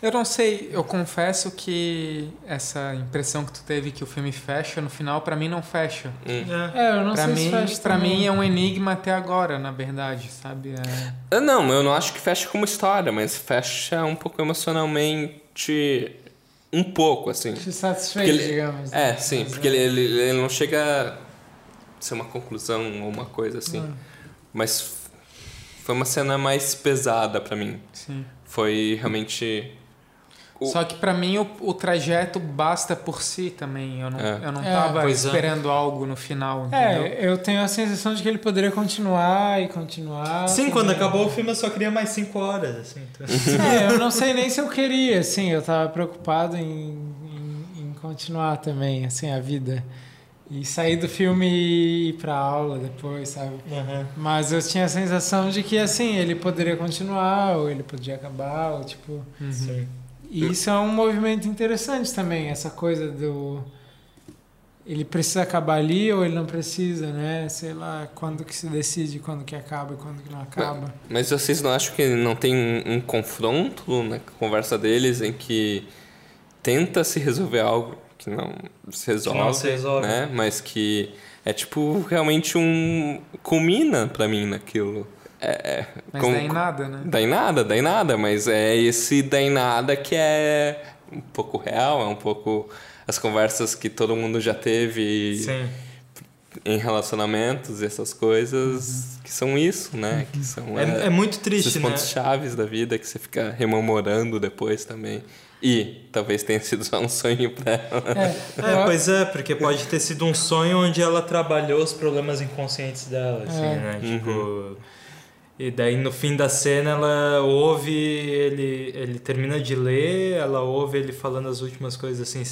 S1: Eu não sei, eu confesso que essa impressão que tu teve que o filme fecha, no final, para mim não fecha.
S3: Hum. É, eu não
S1: pra
S3: sei
S1: mim,
S3: se fecha
S1: Pra também. mim é um enigma até agora, na verdade, sabe?
S4: É... Não, eu não acho que fecha como história, mas fecha um pouco emocionalmente um pouco, assim.
S3: Te satisfeito, ele, digamos.
S4: É, né? sim, mas porque é. Ele, ele, ele não chega ser uma conclusão ou uma coisa assim. Ah. Mas foi uma cena mais pesada para mim.
S1: Sim.
S4: Foi realmente.
S1: O... Só que para mim o, o, trajeto basta por si também. Eu não, é. eu não é, tava é. esperando algo no final.
S3: É, entendeu? É, eu tenho a sensação de que ele poderia continuar e continuar.
S2: Sim, quando acabou o filme eu só queria mais cinco horas. Assim, então...
S3: é, eu não sei nem se eu queria, assim, eu tava preocupado em, em, em continuar também, assim, a vida. E sair do filme e ir pra aula depois, sabe?
S2: Uhum.
S3: Mas eu tinha a sensação de que, assim, ele poderia continuar, ou ele podia acabar, ou tipo...
S2: Uhum.
S3: E isso é um movimento interessante também, essa coisa do... Ele precisa acabar ali ou ele não precisa, né? Sei lá, quando que se decide, quando que acaba e quando que não acaba.
S4: Mas, mas vocês não acham que não tem um, um confronto na conversa deles em que tenta se resolver algo que não se resolve,
S2: não se resolve.
S4: né? Mas que é tipo realmente um culmina para mim naquilo. É, é,
S1: mas com, dá em nada, né?
S4: Dá em nada, dá em nada, mas é esse dá em nada que é um pouco real, é um pouco as conversas que todo mundo já teve
S2: Sim.
S4: em relacionamentos e essas coisas uhum. que são isso, né? Que são
S2: é, é, é muito triste,
S4: esses
S2: né?
S4: pontos chaves da vida que você fica rememorando depois também. E talvez tenha sido só um sonho para ela.
S2: É, é, pois é, porque pode ter sido um sonho onde ela trabalhou os problemas inconscientes dela, assim, é. né? Uhum. Tipo. E daí no fim da cena ela ouve ele, ele termina de ler, ela ouve ele falando as últimas coisas assim.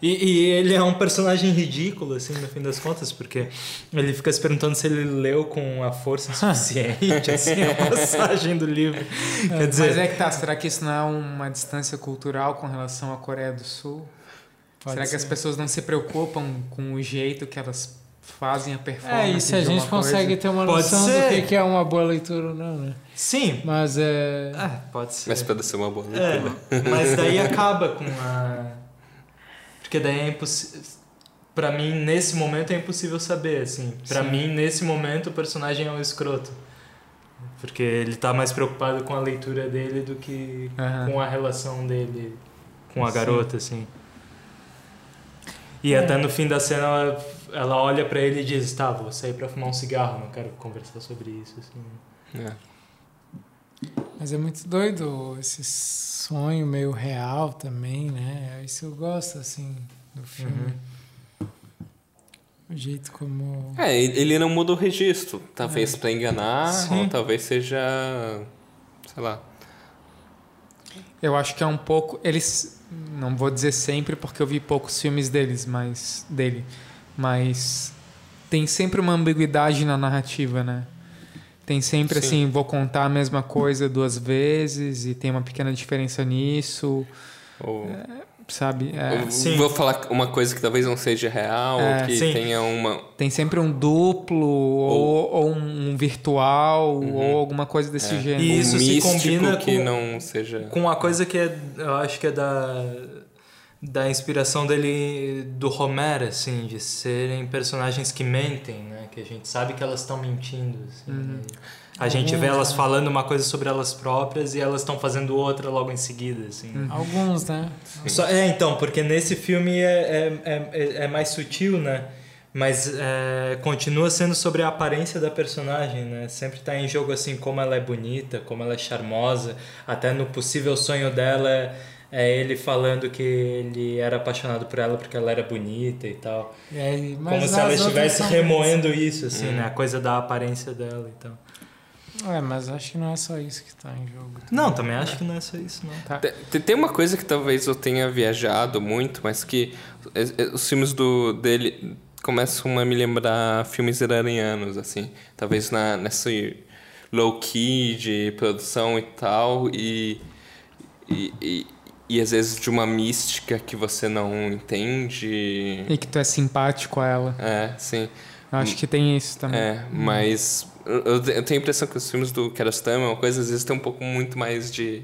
S2: E, e, ele é um personagem ridículo, assim, no fim das contas, porque ele fica se perguntando se ele leu com a força suficiente, assim, a passagem do livro.
S1: É, Quer dizer, mas é que tá, será que isso não é uma distância cultural com relação à Coreia do Sul? será ser. que as pessoas não se preocupam com o jeito que elas fazem a performance?
S3: É, e se a gente consegue
S1: coisa?
S3: ter uma noção do que é uma boa leitura ou não, né?
S2: Sim.
S3: Mas é.
S2: Ah, pode ser.
S4: Mas pode ser uma boa leitura.
S2: É, mas daí acaba com a porque daí é impossível. Pra mim, nesse momento é impossível saber, assim. Pra Sim. mim, nesse momento, o personagem é um escroto. Porque ele tá mais preocupado com a leitura dele do que uhum. com a relação dele com a garota, Sim. assim. E é. até no fim da cena ela, ela olha para ele e diz: Tá, vou sair pra fumar um cigarro, não quero conversar sobre isso. Assim.
S4: É.
S3: Mas é muito doido esse sonho meio real também, né? Isso eu gosto, assim, do filme. Uhum. O jeito como.
S4: É, ele não muda o registro. Talvez é. para enganar, Sim. ou talvez seja. sei lá.
S1: Eu acho que é um pouco. Eles. Não vou dizer sempre porque eu vi poucos filmes deles, mas. dele. Mas. Tem sempre uma ambiguidade na narrativa, né? Tem sempre Sim. assim, vou contar a mesma coisa duas vezes e tem uma pequena diferença nisso. Ou... É, sabe?
S4: É, vou falar uma coisa que talvez não seja real, é, ou que sim. tenha uma.
S1: Tem sempre um duplo, ou, ou um virtual, uhum. ou alguma coisa desse é. gênero.
S2: E isso um se combina
S4: que
S2: com,
S4: não seja.
S2: com uma coisa que é, eu acho que é da da inspiração dele do Romero, assim, de serem personagens que mentem, né? Que a gente sabe que elas estão mentindo, assim. Uhum. A gente Alguns, vê elas né? falando uma coisa sobre elas próprias e elas estão fazendo outra logo em seguida, assim.
S3: Uhum. Alguns, né?
S2: Só, é, então, porque nesse filme é, é, é, é mais sutil, né? Mas é, continua sendo sobre a aparência da personagem, né? Sempre está em jogo, assim, como ela é bonita, como ela é charmosa. Até no possível sonho dela é, é ele falando que ele era apaixonado por ela porque ela era bonita e tal.
S3: É,
S2: como se ela estivesse remoendo isso, assim, hum. né? A coisa da aparência dela e tal.
S3: É, mas acho que não é só isso que está em jogo. Também.
S2: Não, também acho que não é só isso, não. Tá.
S4: Tem uma coisa que talvez eu tenha viajado muito, mas que os filmes do, dele começam a me lembrar filmes iranianos, assim. Talvez na, nessa low-key de produção e tal, e, e, e, e às vezes de uma mística que você não entende.
S1: E que tu é simpático a ela.
S4: É, sim.
S1: Eu acho que tem isso também.
S4: É, mas eu, tenho a impressão que os filmes do Kiarostami é uma coisa, às vezes tem um pouco muito mais de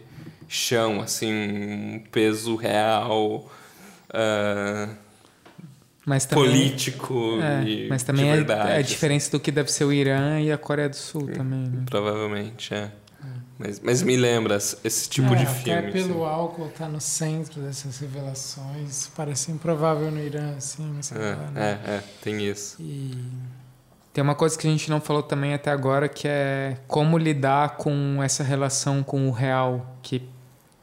S4: chão, assim, um peso real. Uh,
S1: mas também,
S4: político é, e
S1: mas também
S4: é, verdade,
S1: é, a diferença assim. do que deve ser o Irã e a Coreia do Sul também, né?
S4: Provavelmente, é. Mas, mas me lembra esse tipo
S3: é,
S4: de filme.
S3: Até pelo assim. álcool estar tá no centro dessas revelações. Parece improvável no Irã, assim.
S4: É, lá, né? é, é, tem isso.
S3: E...
S1: Tem uma coisa que a gente não falou também até agora, que é como lidar com essa relação com o real que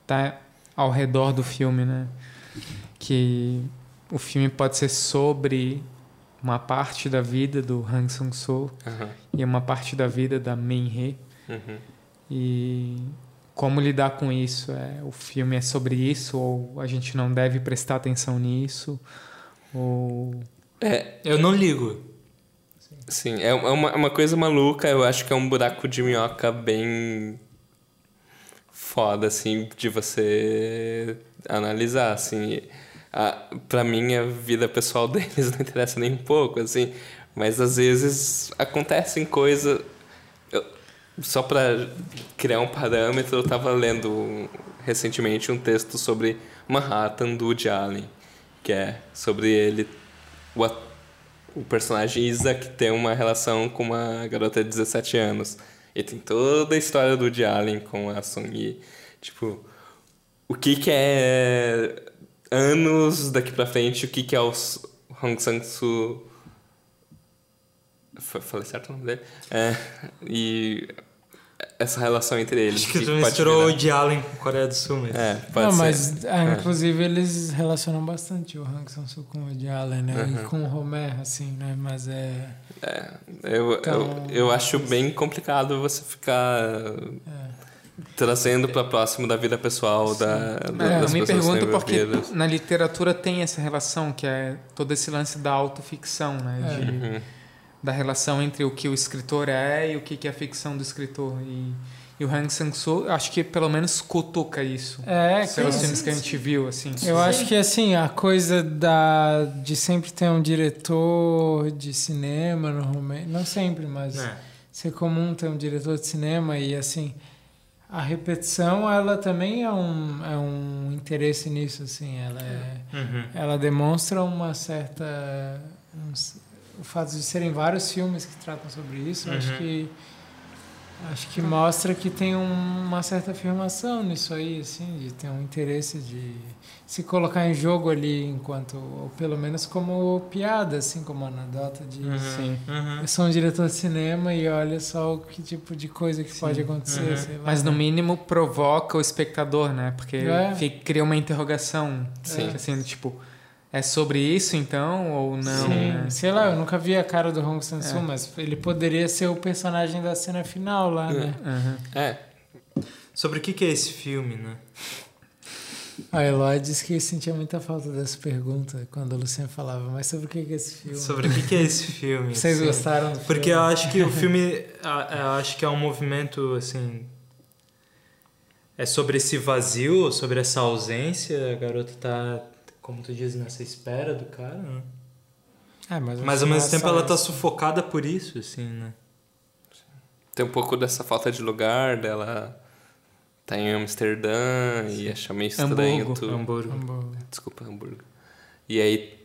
S1: está ao redor do filme, né? Que o filme pode ser sobre uma parte da vida do Hang Sang-soo uhum. e uma parte da vida da Min-hee. Uhum. E como lidar com isso? É, o filme é sobre isso ou a gente não deve prestar atenção nisso? Ou...
S2: É, eu não ligo.
S4: Sim, é uma, uma coisa maluca, eu acho que é um buraco de minhoca bem foda, assim, de você analisar, assim. A, pra mim, a vida pessoal deles não interessa nem um pouco, assim, mas às vezes acontecem coisas só para criar um parâmetro, eu estava lendo recentemente um texto sobre Manhattan do Woody Allen, que é sobre ele, o, o personagem Isaac tem uma relação com uma garota de 17 anos. E tem toda a história do Woody Allen com a Song Yi. Tipo, o que que é anos daqui pra frente, o que que é o Hong Sang-soo... Falei certo o nome dele? É, e essa relação entre eles.
S2: Acho que, tu misturou o de Allen com Coreia do Sul mesmo.
S4: É, pode Não, ser.
S3: mas é, é. inclusive eles relacionam bastante o Hang Sang-soo com o de Allen, né? Uhum. E com o Romer, assim, né? Mas é...
S4: É, eu, então, eu, eu acho bem complicado você ficar... É. Trazendo para próximo da vida pessoal da, da, é, das
S1: eu me pergunto
S4: porque
S1: na literatura tem essa relação que é todo esse lance da autoficção, né? É. De, uhum da relação entre o que o escritor é e o que é a ficção do escritor. E, e o Hang Sang-soo, acho que pelo menos cutuca isso.
S3: É,
S1: pelos sim, filmes sim, que a gente viu, assim.
S3: Eu sim. acho que, assim, a coisa da, de sempre ter um diretor de cinema normalmente, não sempre, mas é. ser comum ter um diretor de cinema e, assim, a repetição, ela também é um, é um interesse nisso, assim. Ela, é, uhum. ela demonstra uma certa... Um, o fato de serem vários filmes que tratam sobre isso, uhum. acho que acho que mostra que tem um, uma certa afirmação nisso aí, assim, de ter um interesse de se colocar em jogo ali enquanto, ou pelo menos como piada, assim, como anedota de
S1: uhum. Sim.
S3: Uhum. eu sou um diretor de cinema e olha só o que tipo de coisa que Sim. pode acontecer, uhum. lá,
S1: Mas no né? mínimo provoca o espectador, né? Porque é. cria uma interrogação, Sim. assim, tipo é sobre isso então ou não? Sim,
S3: né? sei lá, eu nunca vi a cara do Hong Sang-soo, é. mas ele poderia ser o personagem da cena final lá, né?
S4: Uhum. É.
S2: Sobre o que, que é esse filme, né?
S3: A Eloy disse que sentia muita falta dessa pergunta quando a Luciana falava, mas sobre o que é esse filme?
S2: Sobre o que é esse filme?
S3: Vocês assim? gostaram do
S2: Porque eu acho que o filme. Eu acho que é um movimento, assim. É sobre esse vazio, sobre essa ausência. A garota tá, como tu diz, nessa espera do cara, né? É, mas, mas ao mesmo tempo ela tá sufocada por isso, assim, né?
S4: Tem um pouco dessa falta de lugar dela tá em Amsterdã Sim. e acha meio estranho
S2: Hamburgo. tudo. Hamburgo.
S4: Hamburgo. Desculpa, Hamburgo. E aí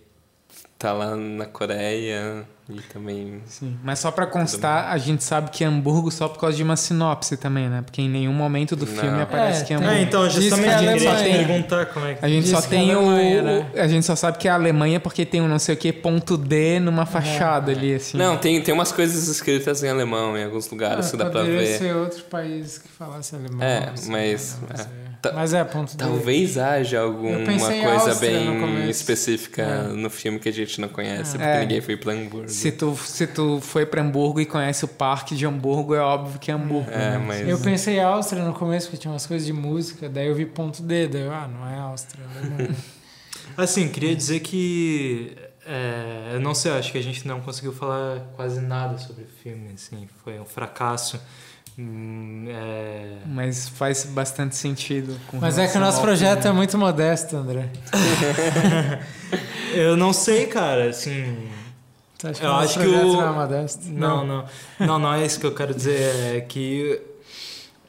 S4: tá lá na Coreia e também.
S1: Sim, mas só para constar, a gente sabe que é Hamburgo só por causa de uma sinopse também, né? Porque em nenhum momento do Não. filme aparece é, que é Hamburgo.
S2: É, então, justamente a gente só tem perguntar como é que
S1: A gente só tem é Alemanha, o né? a gente só sabe que é a Alemanha porque tem um não sei o que ponto D numa fachada é. ali assim.
S4: Não, tem tem umas coisas escritas em alemão em alguns lugares ah, que dá para ver.
S3: ser outros países que falassem alemão.
S4: É, assim, mas, mas é.
S3: Mas é, ponto
S4: Talvez haja alguma coisa bem específica é. no filme que a gente não conhece, é. porque ninguém foi pra Hamburgo.
S1: Se tu, se tu foi pra Hamburgo e conhece o parque de Hamburgo, é óbvio que é Hamburgo.
S4: É, né? mas...
S3: Eu pensei Áustria no começo, porque tinha umas coisas de música, daí eu vi ponto D, daí eu, ah, não é Áustria. Não
S2: assim, queria dizer que. É, eu não sei, acho que a gente não conseguiu falar quase nada sobre o filme, assim, foi um fracasso. Hum, é...
S1: Mas faz bastante sentido.
S3: Mas é que o nosso projeto filme. é muito modesto, André.
S2: eu não sei, cara, assim.
S3: Você acha que eu acho que o não é modesto?
S2: Não, não, não, não é isso que eu quero dizer. É que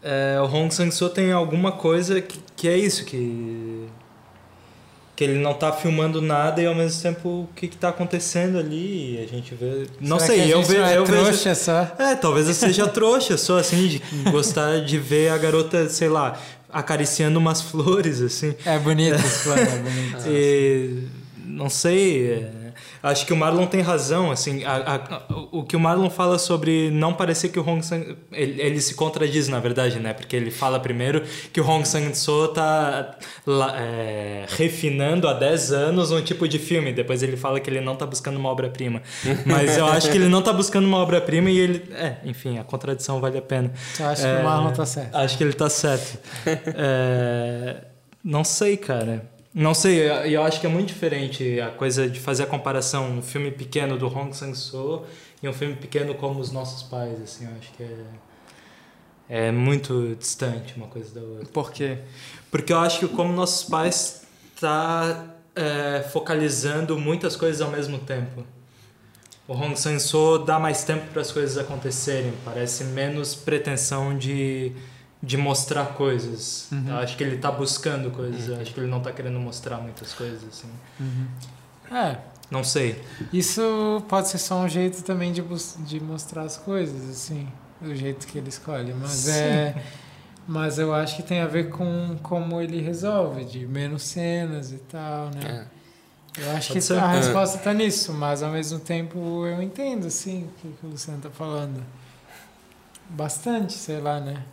S2: é, o Hong Sang-soo tem alguma coisa que, que é isso que que ele não tá filmando nada e ao mesmo tempo o que, que tá acontecendo ali a gente vê não
S3: Será
S2: sei
S3: eu
S2: vejo
S3: é
S2: eu
S3: trouxa
S2: vejo
S3: só?
S2: é talvez eu seja trouxa só assim de gostar de ver a garota sei lá acariciando umas flores assim
S3: é bonito as flores é bonito
S2: e, não sei é, acho que o Marlon tem razão, assim, a, a, o que o Marlon fala sobre não parecer que o Hong Sang ele, ele, se contradiz na verdade, né? Porque ele fala primeiro que o Hong Sang-soo tá é, refinando há 10 anos um tipo de filme, depois ele fala que ele não tá buscando uma obra-prima. Mas eu acho que ele não tá buscando uma obra-prima e ele, é, enfim, a contradição vale a pena.
S3: Eu acho é, que o Marlon tá certo.
S2: Acho que ele tá certo. é, não sei, cara. Não sei, eu acho que é muito diferente a coisa de fazer a comparação um filme pequeno do Hong Sang-soo e um filme pequeno como Os Nossos Pais, assim, eu acho que é é muito distante uma coisa da outra.
S1: Por quê?
S2: Porque eu acho que como Nossos Pais está é, focalizando muitas coisas ao mesmo tempo. O Hong Sang-soo dá mais tempo para as coisas acontecerem, parece menos pretensão de de mostrar coisas. Uhum. Eu acho que ele está buscando coisas. Eu acho que ele não está querendo mostrar muitas coisas assim.
S3: Uhum. É.
S2: Não sei.
S3: Isso pode ser só um jeito também de, de mostrar as coisas, assim, do jeito que ele escolhe. Mas Sim. é. Mas eu acho que tem a ver com como ele resolve, de menos cenas e tal, né? É. Eu acho Pode que ser. a resposta está nisso, mas ao mesmo tempo eu entendo, sim, o que, que o Luciano está falando. Bastante, sei lá, né?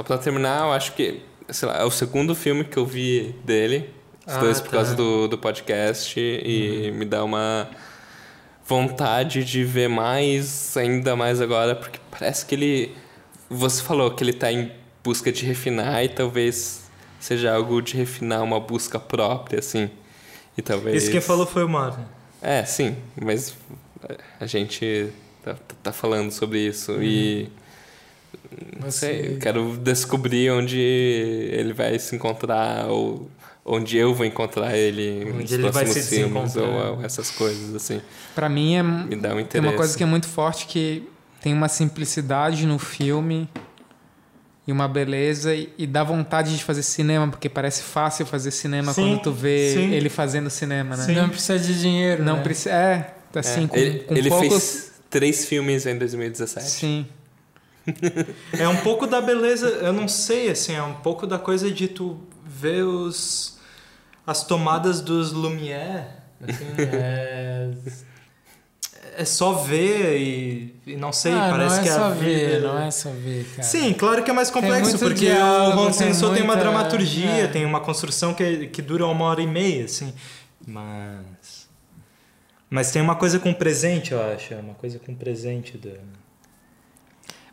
S4: Só pra terminar, eu acho que, sei lá, é o segundo filme que eu vi dele. Os ah, dois por tá. causa do, do podcast. E uhum. me dá uma vontade de ver mais, ainda mais agora, porque parece que ele. Você falou que ele tá em busca de refinar e talvez seja algo de refinar uma busca própria, assim. E talvez.
S2: Isso quem falou foi o Marvin.
S4: É, sim, mas a gente tá, tá falando sobre isso uhum. e não sei, eu quero descobrir onde ele vai se encontrar ou onde eu vou encontrar ele onde nos ele próximos vai se filmes ou, ou, essas coisas assim.
S1: Para mim é me dá um interesse. Uma coisa que é muito forte que tem uma simplicidade no filme e uma beleza e, e dá vontade de fazer cinema porque parece fácil fazer cinema sim, quando tu vê sim. ele fazendo cinema, né?
S3: Sim. Não precisa de dinheiro,
S1: não
S3: né?
S1: precisa, é, assim, é. com,
S4: ele,
S1: com
S4: ele
S1: poucos...
S4: fez três filmes em 2017.
S1: Sim
S2: é um pouco da beleza, eu não sei, assim, é um pouco da coisa de tu ver os, as tomadas dos Lumière, assim, é, é só ver e, e não sei, ah, parece
S3: não é
S2: que
S3: só
S2: a
S3: ver, não é só ver, cara.
S2: Sim, claro que é mais complexo, porque diálogo, o Hong Sang tem, tem uma dramaturgia, é. tem uma construção que, que dura uma hora e meia, assim, mas... Mas tem uma coisa com presente, eu acho, é uma coisa com presente da...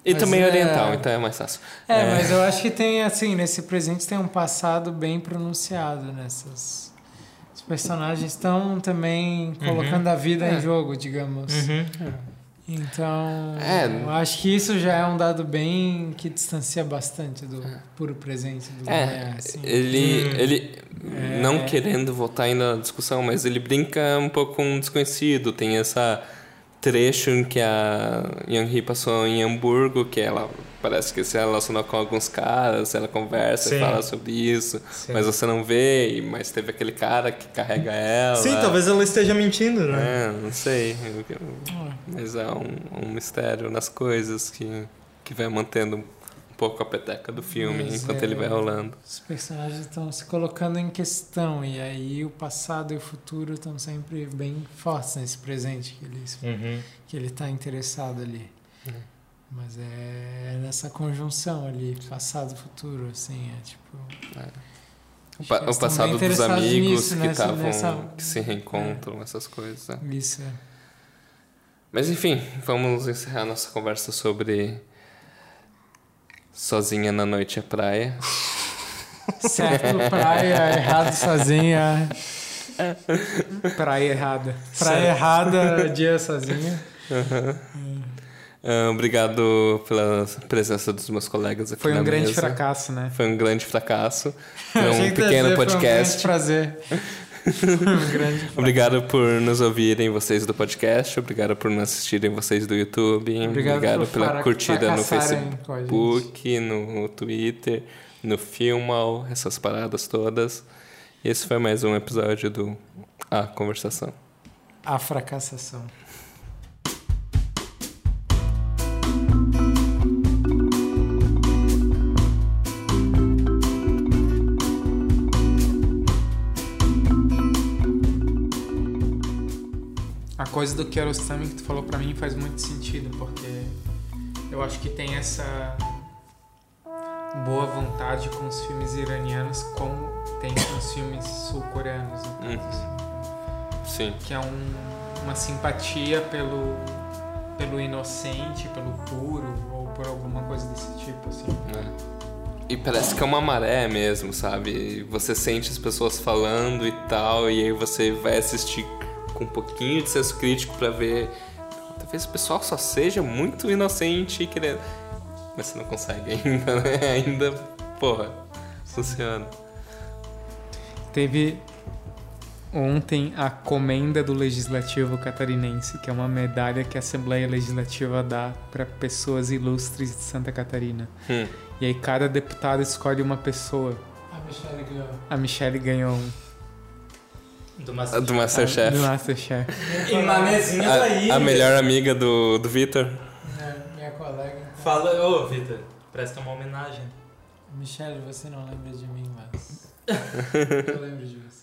S4: E mas também é... oriental, então é mais fácil.
S3: É, é, mas eu acho que tem, assim, nesse presente tem um passado bem pronunciado nessas. Os personagens estão também uhum. colocando a vida é. em jogo, digamos. Uhum. Então, é. eu acho que isso já é um dado bem que distancia bastante do puro presente do
S4: é, assim. Ele, hum. ele é. não querendo voltar ainda na discussão, mas ele brinca um pouco com um desconhecido, tem essa trecho em que a Yang Hee passou em Hamburgo, que ela parece que se relacionou com alguns caras, ela conversa Sim. e fala sobre isso, Sim. mas você não vê, mas teve aquele cara que carrega ela.
S2: Sim, talvez ela esteja mentindo, né?
S4: É, não sei. Mas é um, um mistério nas coisas que, que vai mantendo pouco a peteca do filme Mas enquanto é, ele vai rolando.
S3: Os personagens estão se colocando em questão e aí o passado e o futuro estão sempre bem fortes nesse presente que ele uhum. que ele está interessado ali. Uhum. Mas é nessa conjunção ali, passado e futuro, assim, é tipo. É.
S4: O, pa o passado dos amigos nisso, que estavam. que se reencontram, é. essas coisas. É.
S3: Isso é.
S4: Mas enfim, vamos encerrar nossa conversa sobre Sozinha na noite é praia.
S3: Certo, praia, errado sozinha. Praia errada. Praia certo. errada, dia sozinha.
S4: Uhum. Uh, obrigado pela presença dos meus colegas aqui
S3: Foi um grande
S4: mesa.
S3: fracasso, né?
S4: Foi um grande fracasso. Foi um pequeno podcast.
S3: Foi um grande prazer.
S4: Obrigado por nos ouvirem, vocês do podcast. Obrigado por nos assistirem, vocês do YouTube. Obrigado, Obrigado pela curtida no Facebook, no Twitter, no Filmal, essas paradas todas. Esse foi mais um episódio do A Conversação.
S3: A Fracassação. Coisa do Kiarostami que tu falou para mim faz muito sentido, porque eu acho que tem essa boa vontade com os filmes iranianos como tem com os filmes sul-coreanos, hum.
S4: Sim.
S3: Que é um, uma simpatia pelo, pelo inocente, pelo puro, ou por alguma coisa desse tipo, assim. É.
S4: E parece que é uma maré mesmo, sabe? Você sente as pessoas falando e tal, e aí você vai assistir com um pouquinho de senso crítico para ver. Talvez o pessoal só seja muito inocente e querendo. Mas você não consegue ainda, né? Ainda, porra, funciona.
S3: Teve ontem a comenda do Legislativo Catarinense, que é uma medalha que a Assembleia Legislativa dá para pessoas ilustres de Santa Catarina. Hum. E aí cada deputado escolhe uma pessoa. A Michelle ganhou. A Michelle ganhou um.
S2: Do Masterchef.
S4: Do Masterchef.
S3: Do Masterchef.
S2: E Manezinha
S4: a,
S2: aí.
S4: A melhor amiga do, do Vitor.
S3: É, minha colega.
S2: Fala, ô Vitor, presta uma homenagem.
S3: Michelle, você não lembra de mim, mas. eu lembro de você.